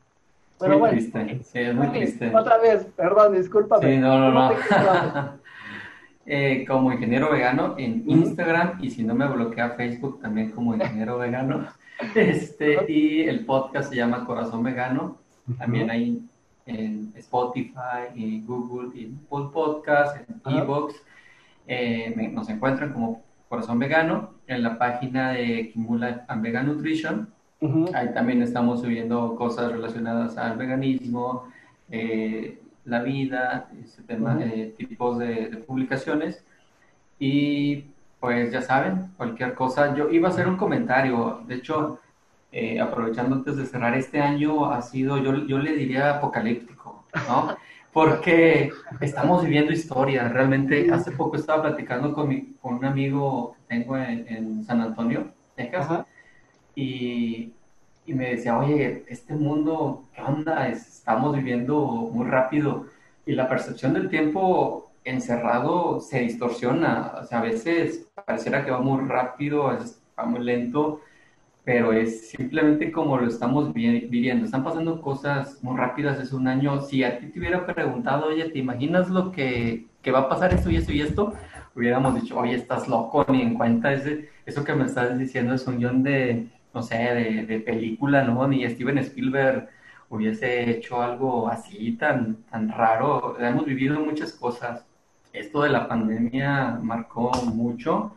Pero muy triste, sí, es muy triste. Otra vez, perdón, discúlpame. Sí, no, no, no. eh, como ingeniero vegano en Instagram y si no me bloquea Facebook también como ingeniero vegano. Este, y el podcast se llama Corazón Vegano. También hay en Spotify, y Google, y Apple Podcast, en Evox. Eh, nos encuentran como Corazón Vegano en la página de Kimula and Vegan Nutrition. Ahí también estamos subiendo cosas relacionadas al veganismo, eh, la vida, ese tema, eh, tipos de, de, publicaciones. Y pues ya saben, cualquier cosa. Yo iba a hacer un comentario, de hecho, eh, aprovechando antes de cerrar este año, ha sido, yo, yo le diría apocalíptico, ¿no? Porque estamos viviendo historia. Realmente, hace poco estaba platicando con, mi, con un amigo que tengo en, San Antonio, Texas, y, y, me decía, oye, este mundo, ¿qué onda? Estamos viviendo muy rápido y la percepción del tiempo encerrado se distorsiona. O sea, a veces pareciera que va muy rápido, a veces va muy lento pero es simplemente como lo estamos viviendo. Están pasando cosas muy rápidas, es un año. Si a ti te hubiera preguntado, oye, ¿te imaginas lo que, que va a pasar esto y esto y esto? Hubiéramos dicho, oye, estás loco, ni en cuenta, ese, eso que me estás diciendo es un guion de, no sé, de, de, película, ¿no? Ni Steven Spielberg hubiese hecho algo así tan, tan raro. Hemos vivido muchas cosas. Esto de la pandemia marcó mucho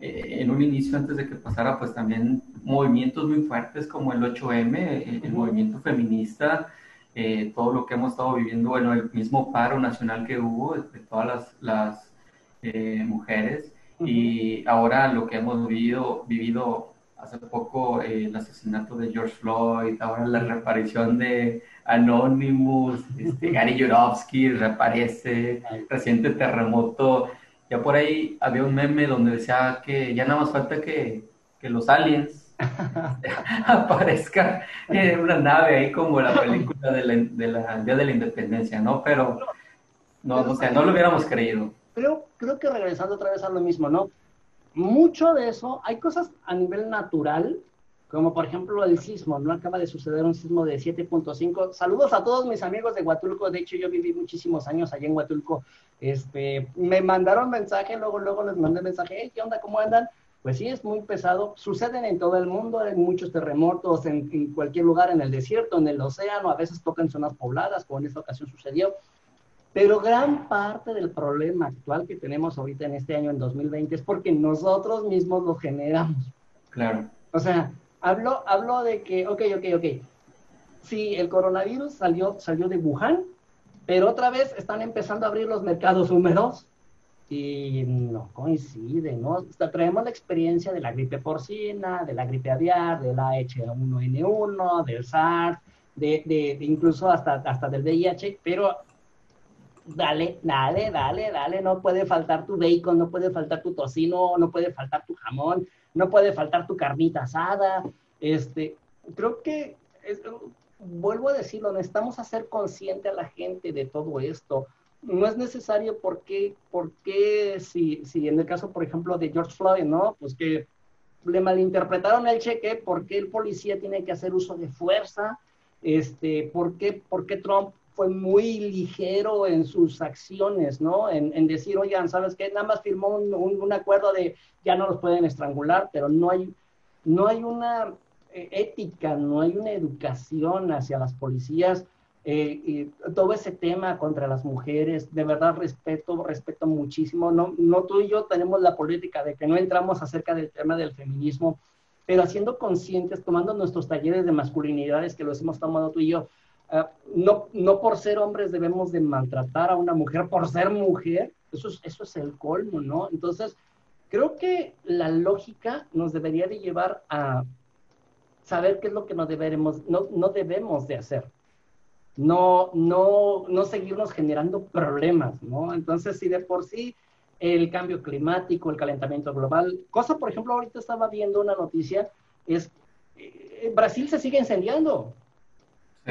eh, en un inicio, antes de que pasara, pues también movimientos muy fuertes como el 8M, eh, el, movimiento feminista, eh, todo lo que hemos estado viviendo, bueno, el mismo paro nacional que hubo de, todas las, las mujeres y ahora lo que hemos vivido, vivido hace poco, el asesinato de George Floyd, ahora la reaparición de Anonymous, este, Gary Yourofsky reaparece, reciente terremoto ya por ahí había un meme donde decía que ya nada más falta que, que los aliens aparezcan en una nave ahí como la película de la, de la Día de la Independencia, ¿no? Pero no, o sea, no lo hubiéramos creído. Pero creo que regresando otra vez a lo mismo, ¿no? Mucho de eso, hay cosas a nivel natural como por ejemplo el sismo, ¿no? Acaba de suceder un sismo de 7.5. Saludos a todos mis amigos de Huatulco, de hecho yo viví muchísimos años allá en Huatulco. Este, me mandaron mensaje, luego, luego les mandé mensaje, ¿qué onda? ¿Cómo andan? Pues sí, es muy pesado. Suceden en todo el mundo, hay muchos terremotos, en, en cualquier lugar, en el desierto, en el océano, a veces tocan zonas pobladas, como en esta ocasión sucedió. Pero gran parte del problema actual que tenemos ahorita en este año, en 2020, es porque nosotros mismos lo generamos. Claro. O sea, Hablo, de que, ok, ok, ok. Sí, el coronavirus salió, salió de Wuhan, pero otra vez están empezando a abrir los mercados húmedos y no coincide, ¿no? traemos la experiencia de la gripe porcina, de la gripe aviar, de la H1N1, del SARS, de, de, incluso hasta, hasta del VIH, pero dale, dale, dale, dale, no puede faltar tu bacon, no puede faltar tu tocino, no puede faltar tu jamón, no puede faltar tu carnita asada. Este, creo que, vuelvo a decirlo, necesitamos hacer consciente a la gente de todo esto. No es necesario porque, porque si, si en el caso, por ejemplo, de George Floyd, ¿no? Pues que le malinterpretaron el cheque, ¿por qué el policía tiene que hacer uso de fuerza? Este, ¿por, qué, ¿Por qué Trump fue muy ligero en sus acciones, ¿no? En, decir, oigan, ¿sabes qué? Nada más firmó un, acuerdo de ya no los pueden estrangular, pero no hay, no hay una eh, ética, no hay una educación hacia las policías. Eh, y todo ese tema contra las mujeres, de verdad respeto, respeto muchísimo. No, no tú y yo tenemos la política de que no entramos acerca del tema del feminismo, pero haciendo conscientes, tomando nuestros talleres de masculinidades que los hemos tomado tú y yo, Ah, no, no por ser hombres debemos de maltratar a una mujer por ser mujer, eso es, eso es el colmo, ¿no? Entonces, creo que la lógica nos debería de llevar a saber qué es lo que no, deberemos, no, no debemos de hacer. No, no, no seguirnos generando problemas, ¿no? Entonces, si de por sí el cambio climático, el calentamiento global, cosa, por ejemplo, ahorita estaba viendo una noticia, es eh, Brasil se sigue incendiando.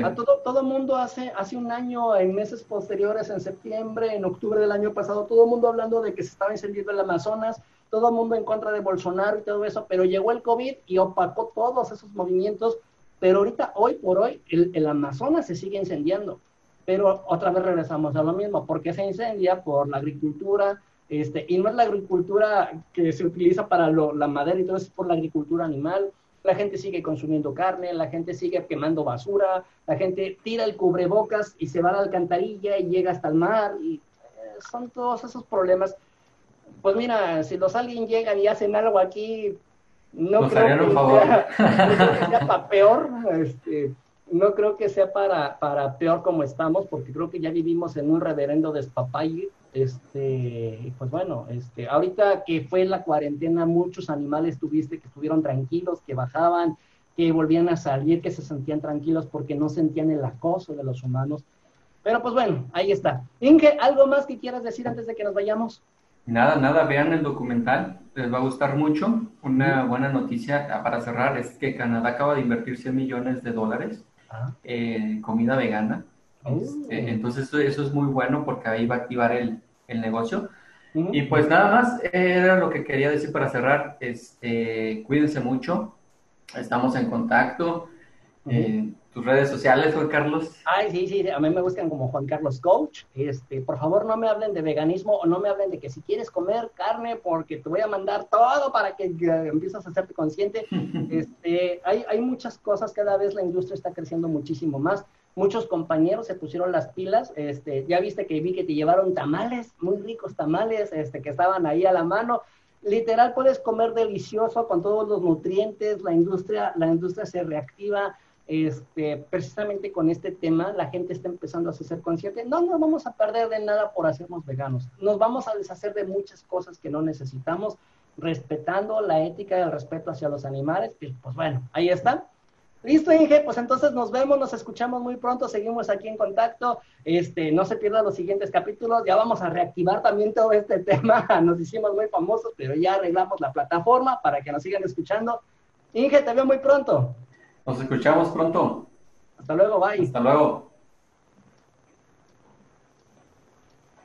A todo, todo mundo hace, hace un año, en meses posteriores, en septiembre, en octubre del año pasado, todo el mundo hablando de que se estaba incendiando el Amazonas, todo el mundo en contra de Bolsonaro y todo eso, pero llegó el COVID y opacó todos esos movimientos, pero ahorita, hoy por hoy, el, el Amazonas se sigue incendiando. Pero otra vez regresamos a lo mismo, porque se incendia por la agricultura, este, y no es la agricultura que se utiliza para lo, la madera y todo eso, es por la agricultura animal la gente sigue consumiendo carne, la gente sigue quemando basura, la gente tira el cubrebocas y se va a la alcantarilla y llega hasta el mar, y eh, son todos esos problemas. Pues mira, si los alguien llegan y hacen algo aquí, no creo que sea, para peor, este, no creo que sea para, para peor como estamos, porque creo que ya vivimos en un reverendo despapalle, este, pues bueno, este, ahorita que fue la cuarentena, muchos animales tuviste que estuvieron tranquilos, que bajaban, que volvían a salir, que se sentían tranquilos porque no sentían el acoso de los humanos. Pero pues bueno, ahí está. Inge, ¿algo más que quieras decir antes de que nos vayamos? Nada, nada, vean el documental, les va a gustar mucho. Una buena noticia ah, para cerrar es que Canadá acaba de invertir 100 millones de dólares ah. en comida vegana. Oh. Este, entonces eso es muy bueno porque ahí va a activar el, el negocio. Y pues nada más, era lo que quería decir para cerrar. Este, cuídense mucho, estamos en contacto. tus redes sociales, Juan Carlos. Ay, sí, sí, a mí me buscan como Juan Carlos Coach. Este, por favor, no me hablen de veganismo o no me hablen de que si quieres comer carne, porque te voy a mandar todo para que empieces a hacerte consciente. Este, hay, hay muchas cosas, cada vez la industria está creciendo muchísimo más muchos compañeros se pusieron las pilas, este, ya viste que vi que te llevaron tamales, muy ricos tamales, este, que estaban ahí a la mano. Literal puedes comer delicioso con todos los nutrientes, la industria, la industria se reactiva, este, precisamente con este tema, la gente está empezando a ser consciente, no nos vamos a perder de nada por hacernos veganos, nos vamos a deshacer de muchas cosas que no necesitamos, respetando la ética y el respeto hacia los animales, pues bueno, ahí están. Listo, Inge, pues entonces nos vemos, nos escuchamos muy pronto, seguimos aquí en contacto. Este, no se pierdan los siguientes capítulos, ya vamos a reactivar también todo este tema. Nos hicimos muy famosos, pero ya arreglamos la plataforma para que nos sigan escuchando. Inge, te veo muy pronto. Nos escuchamos pronto. Hasta luego, bye. Hasta luego.